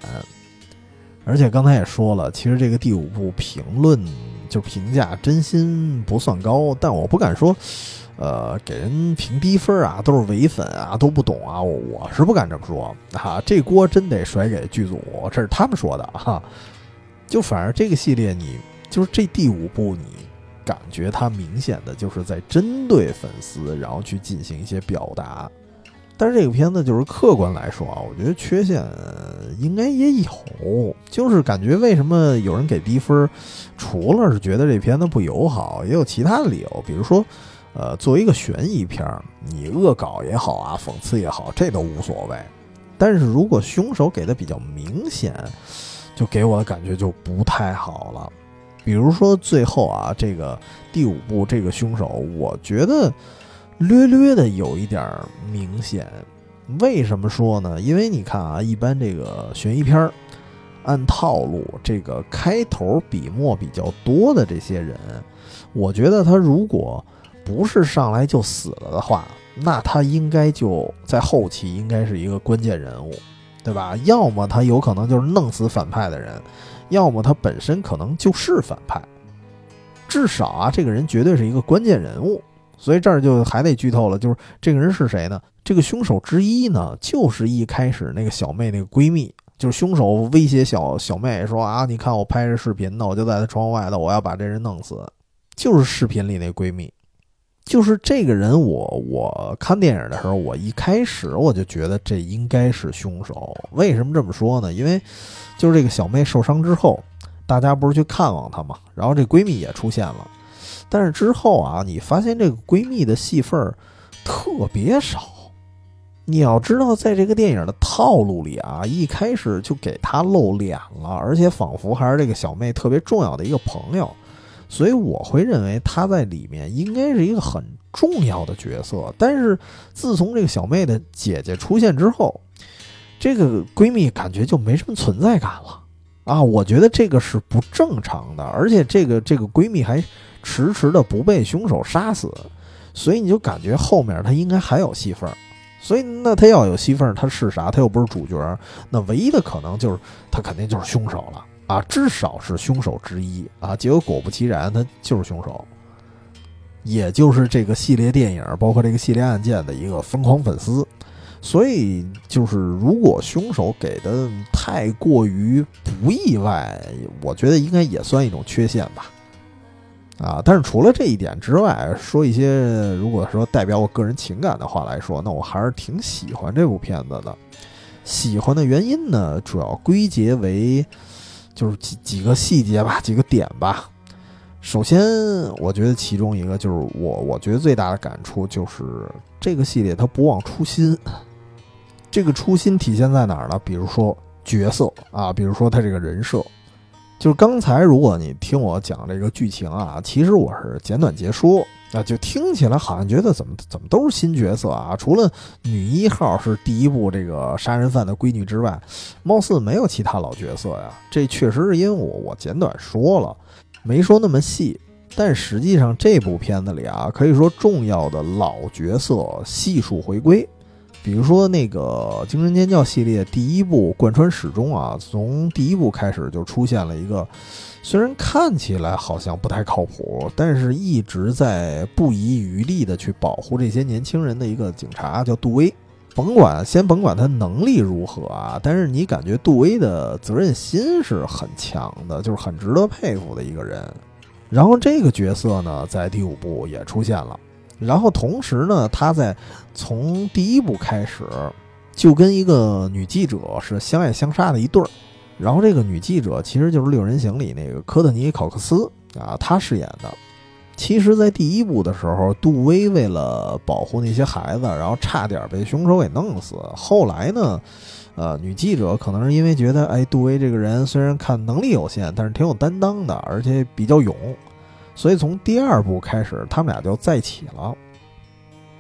A: 而且刚才也说了，其实这个第五部评论就评价真心不算高，但我不敢说，呃，给人评低分啊，都是伪粉啊，都不懂啊，我是不敢这么说啊，这锅真得甩给剧组，这是他们说的哈。就反正这个系列，你就是这第五部，你感觉它明显的就是在针对粉丝，然后去进行一些表达。但是这个片子就是客观来说啊，我觉得缺陷应该也有，就是感觉为什么有人给低分，除了是觉得这片子不友好，也有其他的理由，比如说，呃，作为一个悬疑片，你恶搞也好啊，讽刺也好，这都无所谓。但是如果凶手给的比较明显，就给我的感觉就不太好了。比如说最后啊，这个第五部这个凶手，我觉得。略略的有一点明显，为什么说呢？因为你看啊，一般这个悬疑片儿，按套路，这个开头笔墨比较多的这些人，我觉得他如果不是上来就死了的话，那他应该就在后期应该是一个关键人物，对吧？要么他有可能就是弄死反派的人，要么他本身可能就是反派。至少啊，这个人绝对是一个关键人物。所以这儿就还得剧透了，就是这个人是谁呢？这个凶手之一呢，就是一开始那个小妹那个闺蜜，就是凶手威胁小小妹说啊，你看我拍着视频呢，我就在她窗外头，我要把这人弄死。就是视频里那闺蜜，就是这个人。我我看电影的时候，我一开始我就觉得这应该是凶手。为什么这么说呢？因为就是这个小妹受伤之后，大家不是去看望她嘛，然后这闺蜜也出现了。但是之后啊，你发现这个闺蜜的戏份儿特别少。你要知道，在这个电影的套路里啊，一开始就给她露脸了，而且仿佛还是这个小妹特别重要的一个朋友，所以我会认为她在里面应该是一个很重要的角色。但是自从这个小妹的姐姐出现之后，这个闺蜜感觉就没什么存在感了啊！我觉得这个是不正常的，而且这个这个闺蜜还。迟迟的不被凶手杀死，所以你就感觉后面她应该还有戏份。所以那她要有戏份她，是啥？她又不是主角，那唯一的可能就是他肯定就是凶手了啊，至少是凶手之一啊。结果果不其然，他就是凶手，也就是这个系列电影，包括这个系列案件的一个疯狂粉丝。所以就是如果凶手给的太过于不意外，我觉得应该也算一种缺陷吧。啊，但是除了这一点之外，说一些如果说代表我个人情感的话来说，那我还是挺喜欢这部片子的。喜欢的原因呢，主要归结为就是几几个细节吧，几个点吧。首先，我觉得其中一个就是我我觉得最大的感触就是这个系列它不忘初心。这个初心体现在哪儿呢？比如说角色啊，比如说他这个人设。就是刚才，如果你听我讲这个剧情啊，其实我是简短截说，啊，就听起来好像觉得怎么怎么都是新角色啊，除了女一号是第一部这个杀人犯的闺女之外，貌似没有其他老角色呀。这确实是因为我我简短说了，没说那么细，但实际上这部片子里啊，可以说重要的老角色悉数回归。比如说那个《惊人尖叫》系列第一部贯穿始终啊，从第一部开始就出现了一个，虽然看起来好像不太靠谱，但是一直在不遗余力的去保护这些年轻人的一个警察，叫杜威。甭管先甭管他能力如何啊，但是你感觉杜威的责任心是很强的，就是很值得佩服的一个人。然后这个角色呢，在第五部也出现了。然后同时呢，他在从第一部开始就跟一个女记者是相爱相杀的一对儿。然后这个女记者其实就是《六人行》里那个科特尼·考克斯啊，她饰演的。其实，在第一部的时候，杜威为了保护那些孩子，然后差点被凶手给弄死。后来呢，呃，女记者可能是因为觉得，哎，杜威这个人虽然看能力有限，但是挺有担当的，而且比较勇。所以从第二部开始，他们俩就在一起了。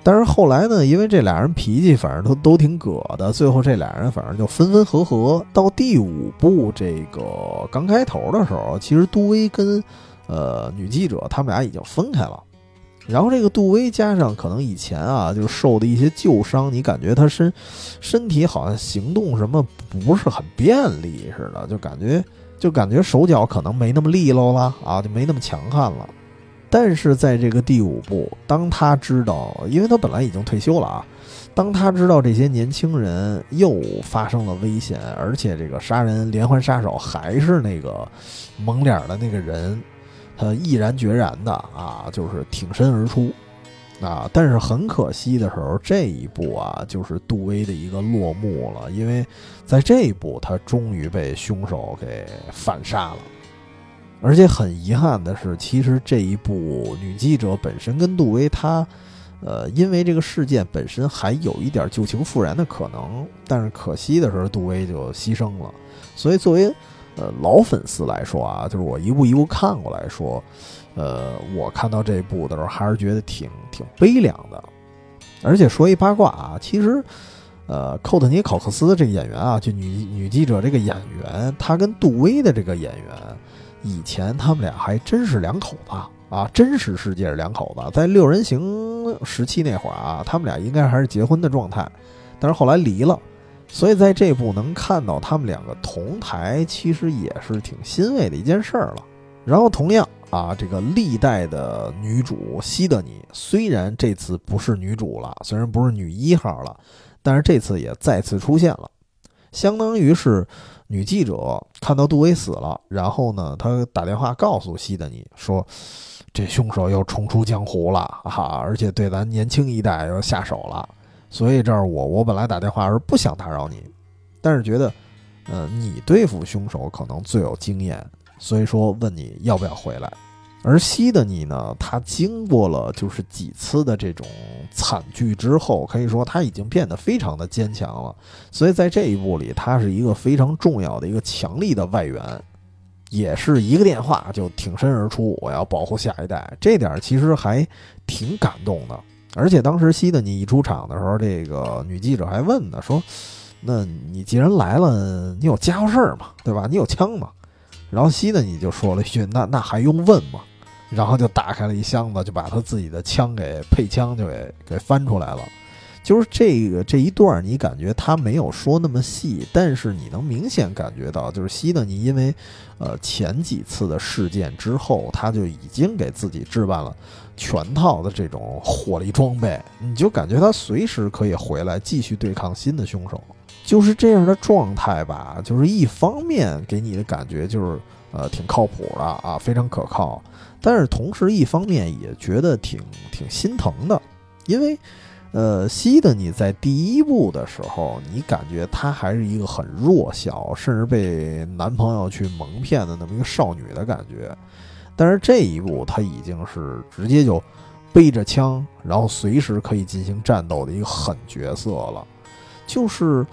A: 但是后来呢，因为这俩人脾气反正都都挺葛的，最后这俩人反正就分分合合。到第五部这个刚开头的时候，其实杜威跟呃女记者他们俩已经分开了。然后这个杜威加上可能以前啊就受的一些旧伤，你感觉他身身体好像行动什么不是很便利似的，就感觉。就感觉手脚可能没那么利落了啊，就没那么强悍了。但是在这个第五部，当他知道，因为他本来已经退休了啊，当他知道这些年轻人又发生了危险，而且这个杀人连环杀手还是那个蒙脸的那个人，他毅然决然的啊，就是挺身而出。啊！但是很可惜的时候，这一步啊，就是杜威的一个落幕了。因为在这一部，他终于被凶手给反杀了。而且很遗憾的是，其实这一部女记者本身跟杜威他，呃，因为这个事件本身还有一点旧情复燃的可能。但是可惜的时候，杜威就牺牲了。所以作为呃老粉丝来说啊，就是我一步一步看过来说。呃，我看到这部的时候，还是觉得挺挺悲凉的。而且说一八卦啊，其实，呃，寇特尼·考克斯这个演员啊，就女女记者这个演员，她跟杜威的这个演员，以前他们俩还真是两口子啊，真实世界是两口子，在六人行时期那会儿啊，他们俩应该还是结婚的状态，但是后来离了，所以在这部能看到他们两个同台，其实也是挺欣慰的一件事儿了。然后同样啊，这个历代的女主西德尼，虽然这次不是女主了，虽然不是女一号了，但是这次也再次出现了，相当于是。女记者看到杜威死了，然后呢，她打电话告诉西德尼说：“这凶手又重出江湖了啊，而且对咱年轻一代又下手了。所以这儿我我本来打电话是不想打扰你，但是觉得，呃，你对付凶手可能最有经验，所以说问你要不要回来。”而西的你呢？他经过了就是几次的这种惨剧之后，可以说他已经变得非常的坚强了。所以在这一步里，他是一个非常重要的一个强力的外援，也是一个电话就挺身而出，我要保护下一代。这点其实还挺感动的。而且当时西的你一出场的时候，这个女记者还问呢，说：“那你既然来了，你有家伙事儿吗？对吧？你有枪吗？”然后西的你就说了一句：“那那还用问吗？”然后就打开了一箱子，就把他自己的枪给配枪就给给翻出来了。就是这个这一段，你感觉他没有说那么细，但是你能明显感觉到，就是西德尼因为，呃前几次的事件之后，他就已经给自己置办了全套的这种火力装备，你就感觉他随时可以回来继续对抗新的凶手。就是这样的状态吧，就是一方面给你的感觉就是呃挺靠谱的啊，非常可靠。但是同时，一方面也觉得挺挺心疼的，因为，呃，西的你在第一部的时候，你感觉她还是一个很弱小，甚至被男朋友去蒙骗的那么一个少女的感觉。但是这一部，她已经是直接就背着枪，然后随时可以进行战斗的一个狠角色了，就是。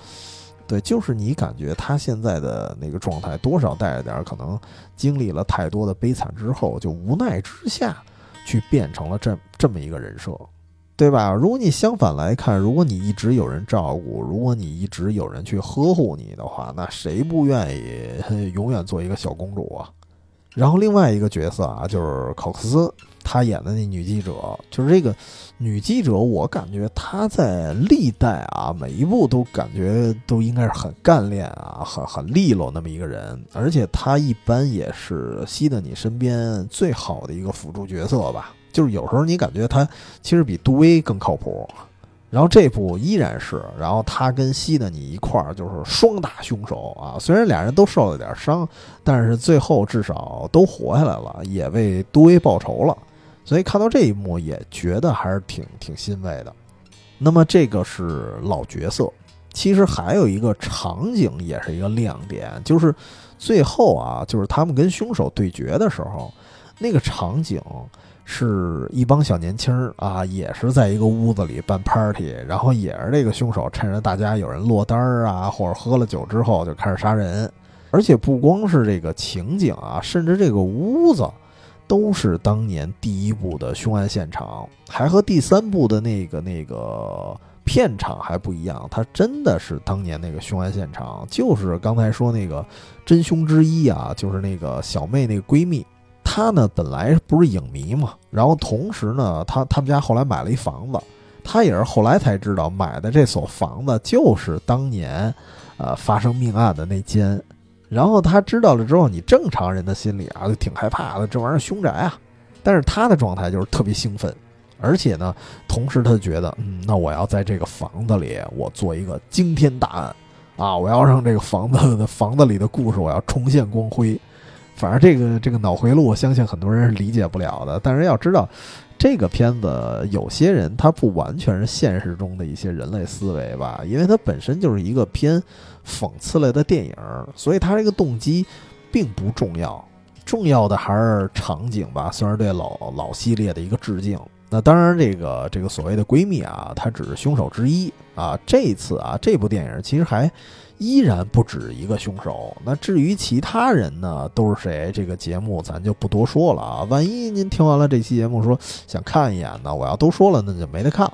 A: 对，就是你感觉他现在的那个状态，多少带着点可能经历了太多的悲惨之后，就无奈之下去变成了这这么一个人设，对吧？如果你相反来看，如果你一直有人照顾，如果你一直有人去呵护你的话，那谁不愿意永远做一个小公主啊？然后另外一个角色啊，就是考克斯，她演的那女记者，就是这个。女记者，我感觉她在历代啊，每一部都感觉都应该是很干练啊，很很利落那么一个人，而且她一般也是吸的你身边最好的一个辅助角色吧。就是有时候你感觉她其实比杜威更靠谱，然后这部依然是，然后他跟吸的你一块儿就是双打凶手啊，虽然俩人都受了点伤，但是最后至少都活下来了，也为杜威报仇了。所以看到这一幕也觉得还是挺挺欣慰的。那么这个是老角色，其实还有一个场景也是一个亮点，就是最后啊，就是他们跟凶手对决的时候，那个场景是一帮小年轻儿啊，也是在一个屋子里办 party，然后也是这个凶手趁着大家有人落单儿啊，或者喝了酒之后就开始杀人，而且不光是这个情景啊，甚至这个屋子。都是当年第一部的凶案现场，还和第三部的那个那个片场还不一样。它真的是当年那个凶案现场，就是刚才说那个真凶之一啊，就是那个小妹那个闺蜜。她呢本来不是影迷嘛，然后同时呢，她他们家后来买了一房子，她也是后来才知道买的这所房子就是当年，呃发生命案的那间。然后他知道了之后，你正常人的心里啊就挺害怕的，这玩意儿凶宅啊。但是他的状态就是特别兴奋，而且呢，同时他觉得，嗯，那我要在这个房子里，我做一个惊天大案啊！我要让这个房子的房子里的故事，我要重现光辉。反正这个这个脑回路，我相信很多人是理解不了的。但是要知道。这个片子有些人他不完全是现实中的一些人类思维吧，因为它本身就是一个偏讽刺类的电影，所以它这个动机并不重要，重要的还是场景吧，算是对老老系列的一个致敬。那当然，这个这个所谓的闺蜜啊，她只是凶手之一啊。这次啊，这部电影其实还。依然不止一个凶手。那至于其他人呢，都是谁？这个节目咱就不多说了啊。万一您听完了这期节目说想看一眼呢，我要都说了，那就没得看了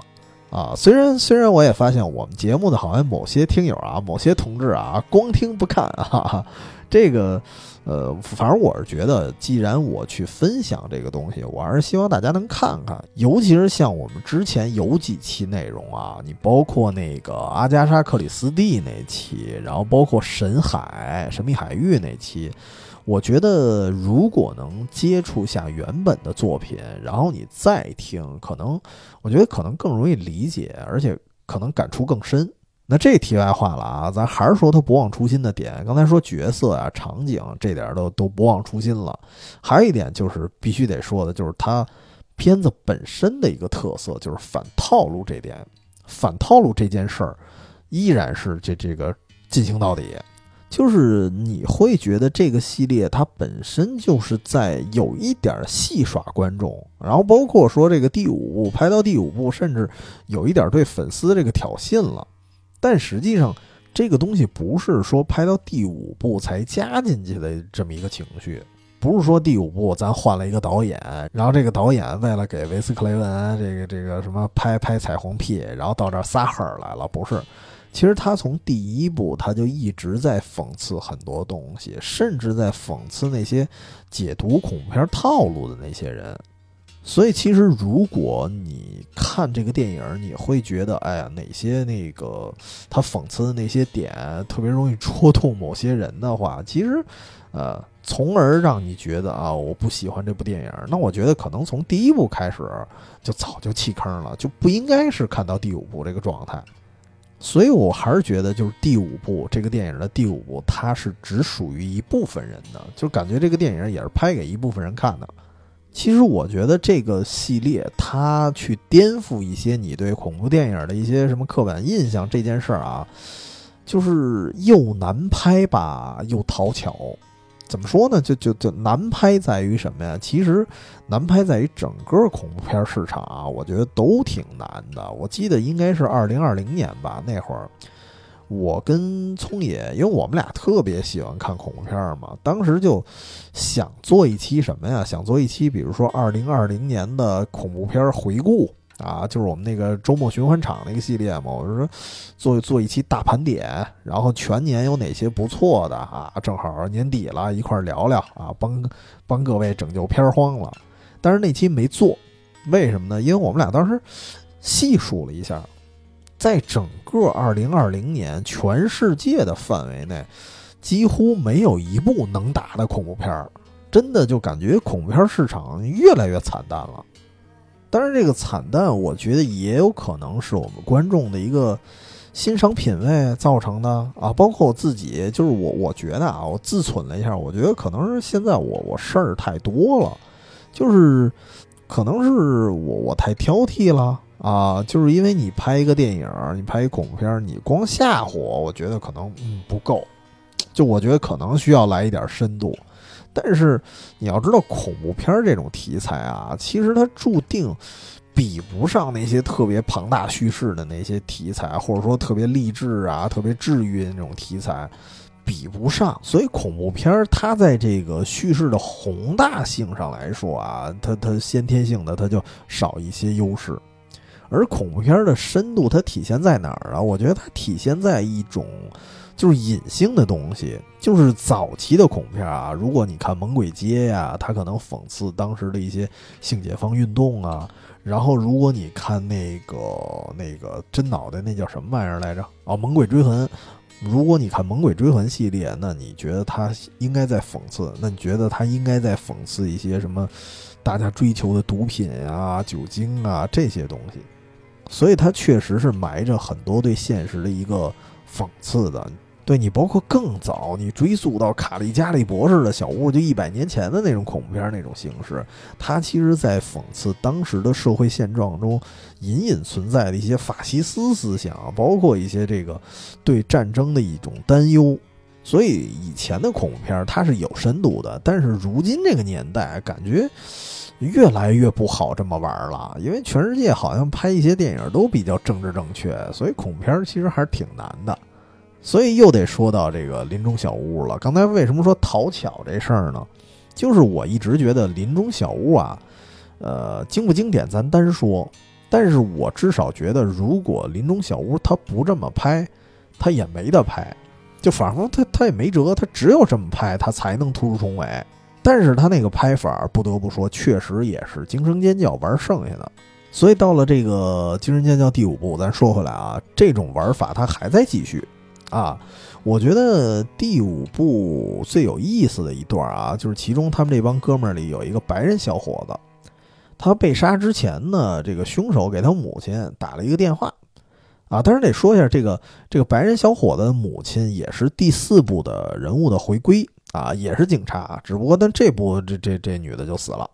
A: 啊。虽然虽然我也发现我们节目的好像某些听友啊，某些同志啊，光听不看啊，这个呃，反正我是觉得，既然我去分享这个东西，我还是希望大家能看看，尤其是像我们之前有几期内容啊，你包括那个阿加莎·克里斯蒂那期，然后包括神海、神秘海域那期，我觉得如果能接触下原本的作品，然后你再听，可能我觉得可能更容易理解，而且可能感触更深。那这题外话了啊，咱还是说他不忘初心的点。刚才说角色啊、场景这点都都不忘初心了。还有一点就是必须得说的，就是他片子本身的一个特色，就是反套路这点。反套路这件事儿，依然是这这个进行到底。就是你会觉得这个系列它本身就是在有一点戏耍观众，然后包括说这个第五部拍到第五部，甚至有一点对粉丝这个挑衅了。但实际上，这个东西不是说拍到第五部才加进去的这么一个情绪，不是说第五部咱换了一个导演，然后这个导演为了给维斯克雷文这个这个什么拍拍彩虹屁，然后到这儿撒狠来了，不是。其实他从第一部他就一直在讽刺很多东西，甚至在讽刺那些解读恐怖片套路的那些人。所以，其实如果你看这个电影，你会觉得，哎呀，哪些那个他讽刺的那些点特别容易戳痛某些人的话，其实，呃，从而让你觉得啊，我不喜欢这部电影。那我觉得可能从第一部开始就早就弃坑了，就不应该是看到第五部这个状态。所以我还是觉得，就是第五部这个电影的第五部，它是只属于一部分人的，就感觉这个电影也是拍给一部分人看的。其实我觉得这个系列，它去颠覆一些你对恐怖电影的一些什么刻板印象这件事儿啊，就是又难拍吧，又讨巧。怎么说呢？就就就难拍在于什么呀？其实难拍在于整个恐怖片市场啊，我觉得都挺难的。我记得应该是二零二零年吧，那会儿。我跟聪野，因为我们俩特别喜欢看恐怖片嘛，当时就想做一期什么呀？想做一期，比如说二零二零年的恐怖片回顾啊，就是我们那个周末循环场那个系列嘛。我就说做做一期大盘点，然后全年有哪些不错的啊？正好年底了，一块聊聊啊，帮帮各位拯救片荒了。但是那期没做，为什么呢？因为我们俩当时细数了一下。在整个二零二零年，全世界的范围内，几乎没有一部能打的恐怖片儿，真的就感觉恐怖片市场越来越惨淡了。当然，这个惨淡，我觉得也有可能是我们观众的一个欣赏品味造成的啊。包括我自己，就是我，我觉得啊，我自忖了一下，我觉得可能是现在我我事儿太多了，就是可能是我我太挑剔了。啊，就是因为你拍一个电影，你拍一恐怖片，你光吓唬我，我觉得可能嗯不够。就我觉得可能需要来一点深度。但是你要知道，恐怖片这种题材啊，其实它注定比不上那些特别庞大叙事的那些题材，或者说特别励志啊、特别治愈的那种题材，比不上。所以恐怖片它在这个叙事的宏大性上来说啊，它它先天性的它就少一些优势。而恐怖片的深度，它体现在哪儿啊？我觉得它体现在一种就是隐性的东西，就是早期的恐怖片啊。如果你看《猛鬼街》呀，它可能讽刺当时的一些性解放运动啊。然后，如果你看那个那个真脑袋，那叫什么玩意儿来着？哦，《猛鬼追魂》。如果你看《猛鬼追魂》系列，那你觉得它应该在讽刺？那你觉得它应该在讽刺一些什么？大家追求的毒品啊、酒精啊这些东西。所以它确实是埋着很多对现实的一个讽刺的，对你包括更早，你追溯到卡利加利博士的小屋，就一百年前的那种恐怖片那种形式，它其实在讽刺当时的社会现状中隐隐存在的一些法西斯思想，包括一些这个对战争的一种担忧。所以以前的恐怖片它是有深度的，但是如今这个年代感觉。越来越不好这么玩了，因为全世界好像拍一些电影都比较政治正确，所以恐怖片其实还是挺难的。所以又得说到这个林中小屋了。刚才为什么说讨巧这事儿呢？就是我一直觉得林中小屋啊，呃，经不经典咱单说，但是我至少觉得，如果林中小屋他不这么拍，他也没得拍。就仿佛他他也没辙，他只有这么拍，他才能突出重围。但是他那个拍法，不得不说，确实也是惊声尖叫玩剩下的。所以到了这个惊声尖叫第五部，咱说回来啊，这种玩法它还在继续啊。我觉得第五部最有意思的一段啊，就是其中他们这帮哥们儿里有一个白人小伙子，他被杀之前呢，这个凶手给他母亲打了一个电话啊。当然得说一下，这个这个白人小伙子的母亲也是第四部的人物的回归。啊，也是警察，只不过但这部这这这女的就死了。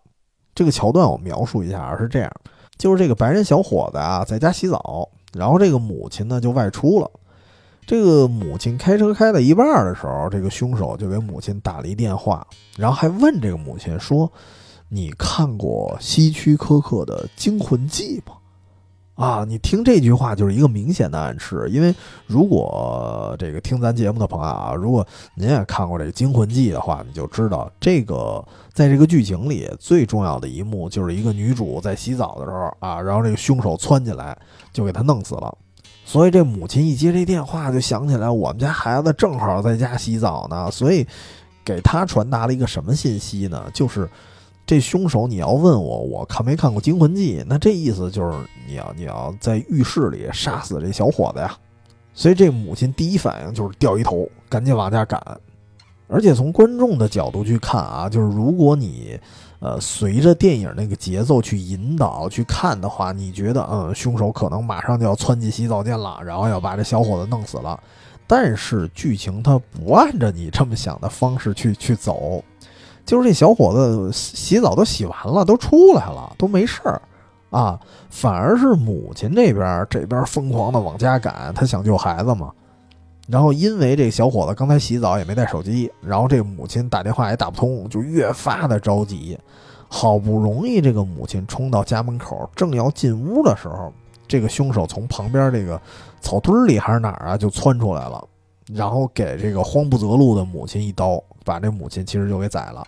A: 这个桥段我描述一下，是这样：就是这个白人小伙子啊，在家洗澡，然后这个母亲呢就外出了。这个母亲开车开到一半的时候，这个凶手就给母亲打了一电话，然后还问这个母亲说：“你看过希区柯克的《惊魂记》吗？”啊，你听这句话就是一个明显的暗示，因为如果这个听咱节目的朋友啊，如果您也看过这个《惊魂记》的话，你就知道这个在这个剧情里最重要的一幕就是一个女主在洗澡的时候啊，然后这个凶手窜进来就给她弄死了。所以这母亲一接这电话就想起来，我们家孩子正好在家洗澡呢，所以给他传达了一个什么信息呢？就是。这凶手，你要问我，我看没看过《惊魂记》？那这意思就是你要你要在浴室里杀死这小伙子呀。所以这母亲第一反应就是掉一头，赶紧往家赶。而且从观众的角度去看啊，就是如果你呃随着电影那个节奏去引导去看的话，你觉得嗯凶手可能马上就要窜进洗澡间了，然后要把这小伙子弄死了。但是剧情它不按照你这么想的方式去去走。就是这小伙子洗澡都洗完了，都出来了，都没事儿，啊，反而是母亲这边这边疯狂的往家赶，他想救孩子嘛。然后因为这小伙子刚才洗澡也没带手机，然后这母亲打电话也打不通，就越发的着急。好不容易这个母亲冲到家门口，正要进屋的时候，这个凶手从旁边这个草堆里还是哪儿啊，就窜出来了，然后给这个慌不择路的母亲一刀，把这母亲其实就给宰了。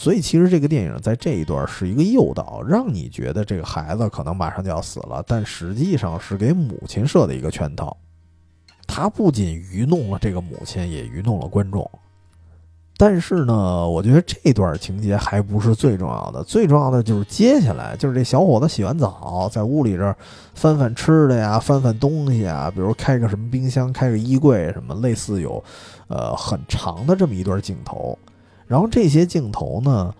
A: 所以，其实这个电影在这一段是一个诱导，让你觉得这个孩子可能马上就要死了，但实际上是给母亲设的一个圈套。他不仅愚弄了这个母亲，也愚弄了观众。但是呢，我觉得这段情节还不是最重要的，最重要的就是接下来，就是这小伙子洗完澡，在屋里这儿翻翻吃的呀，翻翻东西啊，比如开个什么冰箱，开个衣柜什么，类似有，呃，很长的这么一段镜头。然后这些镜头呢，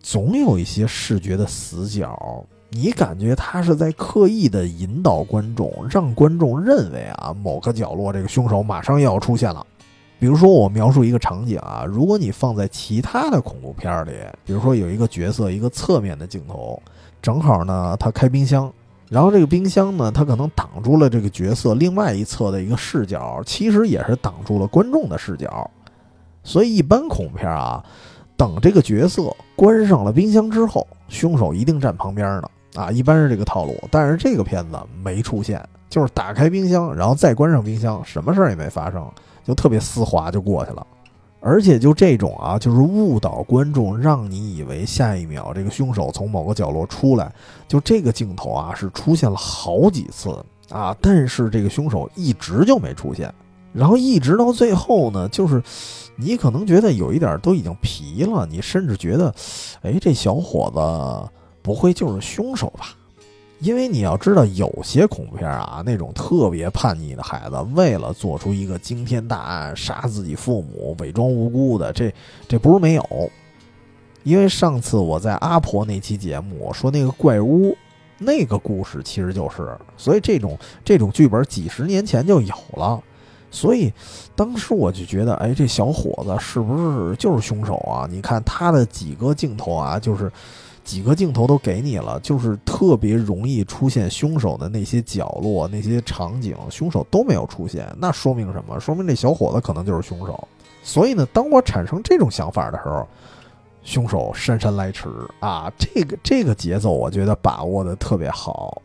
A: 总有一些视觉的死角，你感觉他是在刻意的引导观众，让观众认为啊，某个角落这个凶手马上又要出现了。比如说，我描述一个场景啊，如果你放在其他的恐怖片里，比如说有一个角色一个侧面的镜头，正好呢他开冰箱，然后这个冰箱呢，它可能挡住了这个角色另外一侧的一个视角，其实也是挡住了观众的视角。所以，一般恐怖片啊，等这个角色关上了冰箱之后，凶手一定站旁边呢。啊，一般是这个套路。但是这个片子没出现，就是打开冰箱，然后再关上冰箱，什么事儿也没发生，就特别丝滑就过去了。而且就这种啊，就是误导观众，让你以为下一秒这个凶手从某个角落出来。就这个镜头啊，是出现了好几次啊，但是这个凶手一直就没出现。然后一直到最后呢，就是你可能觉得有一点都已经皮了，你甚至觉得，哎，这小伙子不会就是凶手吧？因为你要知道，有些恐怖片啊，那种特别叛逆的孩子，为了做出一个惊天大案，杀自己父母，伪装无辜的，这这不是没有。因为上次我在阿婆那期节目说那个怪屋那个故事，其实就是，所以这种这种剧本几十年前就有了。所以，当时我就觉得，哎，这小伙子是不是就是凶手啊？你看他的几个镜头啊，就是几个镜头都给你了，就是特别容易出现凶手的那些角落、那些场景，凶手都没有出现。那说明什么？说明这小伙子可能就是凶手。所以呢，当我产生这种想法的时候，凶手姗姗来迟啊！这个这个节奏，我觉得把握的特别好。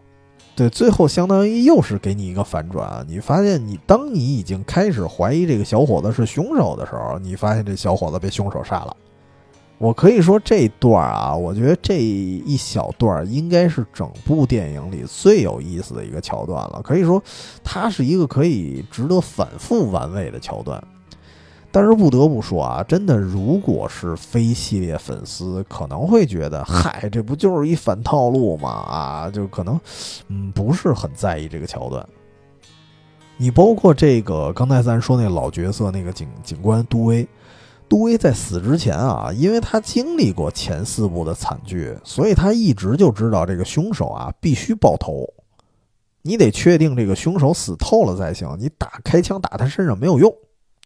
A: 对，最后相当于又是给你一个反转。你发现，你当你已经开始怀疑这个小伙子是凶手的时候，你发现这小伙子被凶手杀了。我可以说这段啊，我觉得这一小段应该是整部电影里最有意思的一个桥段了。可以说，它是一个可以值得反复玩味的桥段。但是不得不说啊，真的，如果是非系列粉丝，可能会觉得，嗨，这不就是一反套路吗？啊，就可能，嗯，不是很在意这个桥段。你包括这个刚才咱说那老角色那个警警官杜威，杜威在死之前啊，因为他经历过前四部的惨剧，所以他一直就知道这个凶手啊必须爆头。你得确定这个凶手死透了才行，你打开枪打他身上没有用。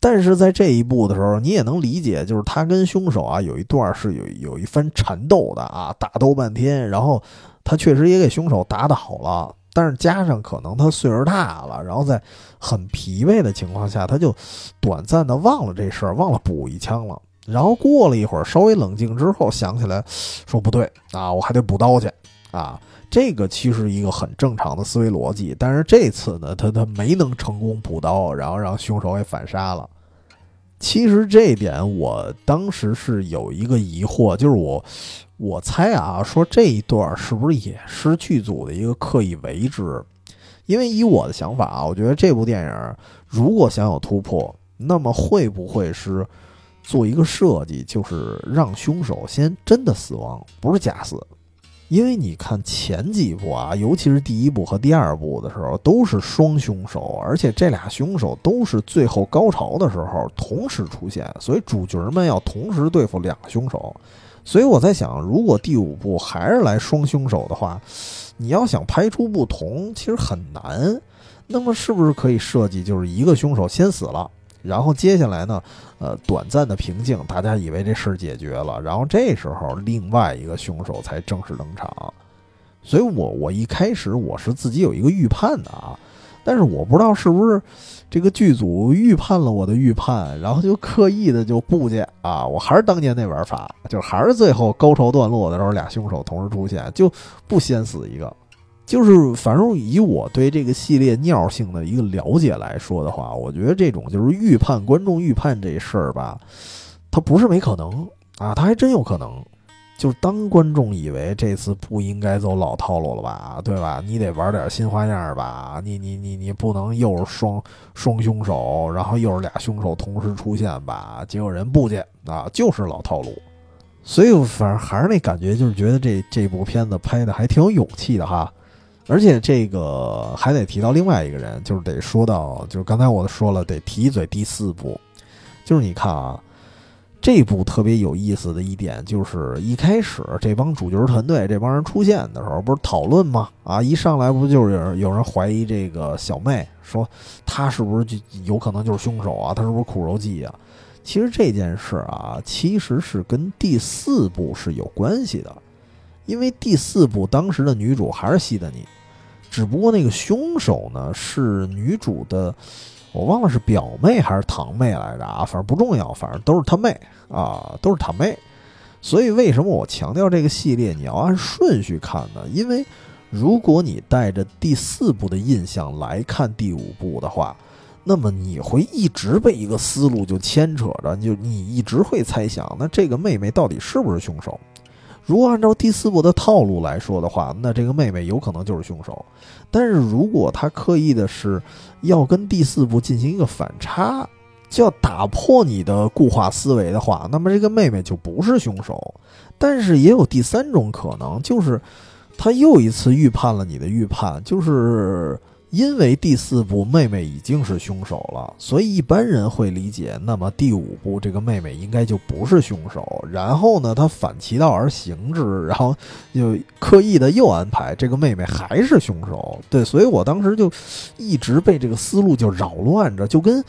A: 但是在这一步的时候，你也能理解，就是他跟凶手啊有一段是有有一番缠斗的啊，打斗半天，然后他确实也给凶手打倒了，但是加上可能他岁数大了，然后在很疲惫的情况下，他就短暂的忘了这事儿，忘了补一枪了。然后过了一会儿，稍微冷静之后，想起来说不对啊，我还得补刀去啊。这个其实一个很正常的思维逻辑，但是这次呢，他他没能成功补刀，然后让凶手给反杀了。其实这一点，我当时是有一个疑惑，就是我我猜啊，说这一段是不是也是剧组的一个刻意为之？因为以我的想法啊，我觉得这部电影如果想有突破，那么会不会是做一个设计，就是让凶手先真的死亡，不是假死？因为你看前几部啊，尤其是第一部和第二部的时候，都是双凶手，而且这俩凶手都是最后高潮的时候同时出现，所以主角们要同时对付两个凶手。所以我在想，如果第五部还是来双凶手的话，你要想拍出不同，其实很难。那么是不是可以设计，就是一个凶手先死了？然后接下来呢，呃，短暂的平静，大家以为这事解决了，然后这时候另外一个凶手才正式登场。所以我我一开始我是自己有一个预判的啊，但是我不知道是不是这个剧组预判了我的预判，然后就刻意的就布去啊，我还是当年那玩法，就还是最后高潮段落的时候俩凶手同时出现，就不先死一个。就是，反正以我对这个系列尿性的一个了解来说的话，我觉得这种就是预判观众预判这事儿吧，它不是没可能啊，它还真有可能。就是当观众以为这次不应该走老套路了吧，对吧？你得玩点新花样吧？你你你你不能又是双双凶手，然后又是俩凶手同时出现吧？结果人不见啊，就是老套路。所以反正还是那感觉，就是觉得这这部片子拍的还挺有勇气的哈。而且这个还得提到另外一个人，就是得说到，就是刚才我说了，得提一嘴第四部，就是你看啊，这部特别有意思的一点就是，一开始这帮主角团队这帮人出现的时候，不是讨论吗？啊，一上来不就是有人怀疑这个小妹，说她是不是就有可能就是凶手啊？她是不是苦肉计啊？其实这件事啊，其实是跟第四部是有关系的。因为第四部当时的女主还是西德尼，只不过那个凶手呢是女主的，我忘了是表妹还是堂妹来着啊，反正不重要，反正都是她妹啊，都是她妹。所以为什么我强调这个系列你要按顺序看呢？因为如果你带着第四部的印象来看第五部的话，那么你会一直被一个思路就牵扯着，就你一直会猜想，那这个妹妹到底是不是凶手？如果按照第四部的套路来说的话，那这个妹妹有可能就是凶手。但是如果他刻意的是要跟第四部进行一个反差，就要打破你的固化思维的话，那么这个妹妹就不是凶手。但是也有第三种可能，就是他又一次预判了你的预判，就是。因为第四部妹妹已经是凶手了，所以一般人会理解，那么第五部这个妹妹应该就不是凶手。然后呢，他反其道而行之，然后就刻意的又安排这个妹妹还是凶手。对，所以我当时就一直被这个思路就扰乱着，就跟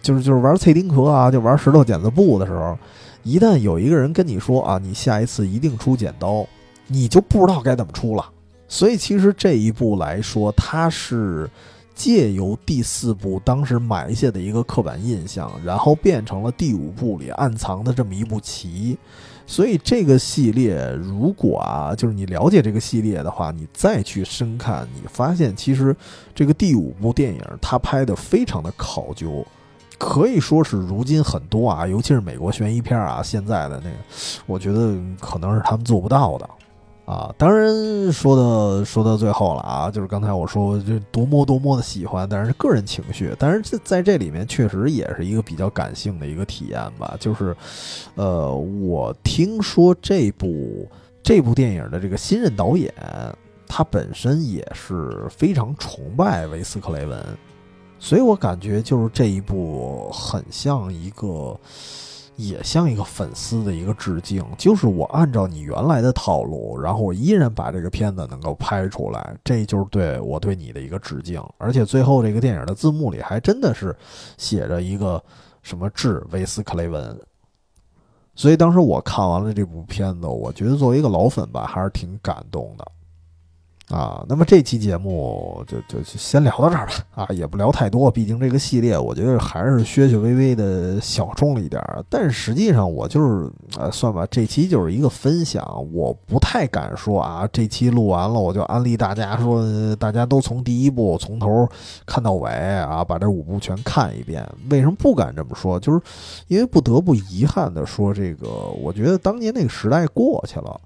A: 就是就是玩脆丁壳啊，就玩石头剪子布的时候，一旦有一个人跟你说啊，你下一次一定出剪刀，你就不知道该怎么出了。所以，其实这一部来说，它是借由第四部当时埋下的一个刻板印象，然后变成了第五部里暗藏的这么一步棋。所以，这个系列如果啊，就是你了解这个系列的话，你再去深看，你发现其实这个第五部电影它拍的非常的考究，可以说是如今很多啊，尤其是美国悬疑片啊，现在的那个，我觉得可能是他们做不到的。啊，当然说到说到最后了啊，就是刚才我说就多么多么的喜欢，但是个人情绪，但是这在这里面确实也是一个比较感性的一个体验吧。就是，呃，我听说这部这部电影的这个新任导演，他本身也是非常崇拜维斯克雷文，所以我感觉就是这一部很像一个。也像一个粉丝的一个致敬，就是我按照你原来的套路，然后我依然把这个片子能够拍出来，这就是对我对你的一个致敬。而且最后这个电影的字幕里还真的是写着一个什么致维斯克雷文，所以当时我看完了这部片子，我觉得作为一个老粉吧，还是挺感动的。啊，那么这期节目就就先聊到这儿吧。啊，也不聊太多，毕竟这个系列我觉得还是削削微微的小众了一点儿。但实际上我就是，呃，算吧，这期就是一个分享。我不太敢说啊，这期录完了我就安利大家说，大家都从第一部从头看到尾啊，把这五部全看一遍。为什么不敢这么说？就是因为不得不遗憾的说，这个我觉得当年那个时代过去了。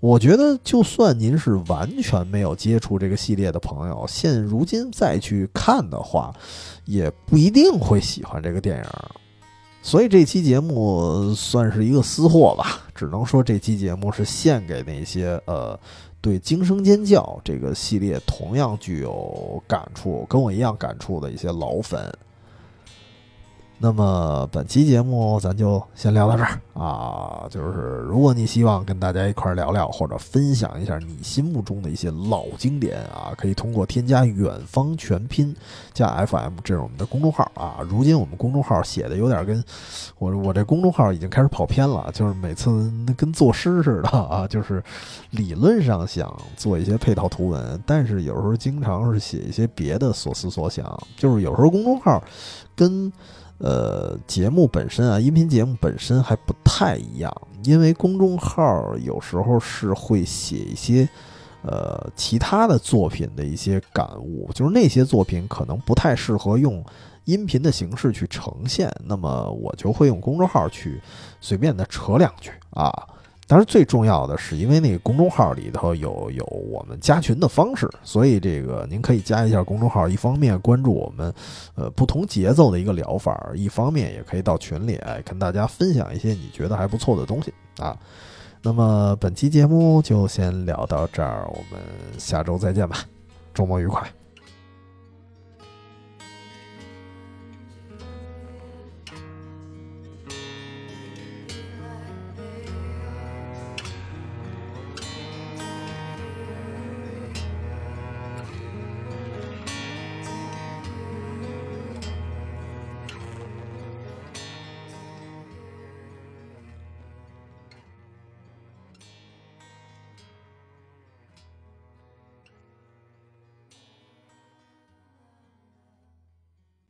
A: 我觉得，就算您是完全没有接触这个系列的朋友，现如今再去看的话，也不一定会喜欢这个电影。所以这期节目算是一个私货吧，只能说这期节目是献给那些呃对《惊声尖叫》这个系列同样具有感触、跟我一样感触的一些老粉。那么本期节目咱就先聊到这儿啊，就是如果你希望跟大家一块聊聊或者分享一下你心目中的一些老经典啊，可以通过添加远方全拼加 FM 这是我们的公众号啊。如今我们公众号写的有点跟我我这公众号已经开始跑偏了，就是每次跟作诗似的啊，就是理论上想做一些配套图文，但是有时候经常是写一些别的所思所想，就是有时候公众号跟呃，节目本身啊，音频节目本身还不太一样，因为公众号有时候是会写一些呃其他的作品的一些感悟，就是那些作品可能不太适合用音频的形式去呈现，那么我就会用公众号去随便的扯两句啊。但是最重要的是，因为那个公众号里头有有我们加群的方式，所以这个您可以加一下公众号，一方面关注我们，呃，不同节奏的一个疗法，一方面也可以到群里哎跟大家分享一些你觉得还不错的东西啊。那么本期节目就先聊到这儿，我们下周再见吧，周末愉快。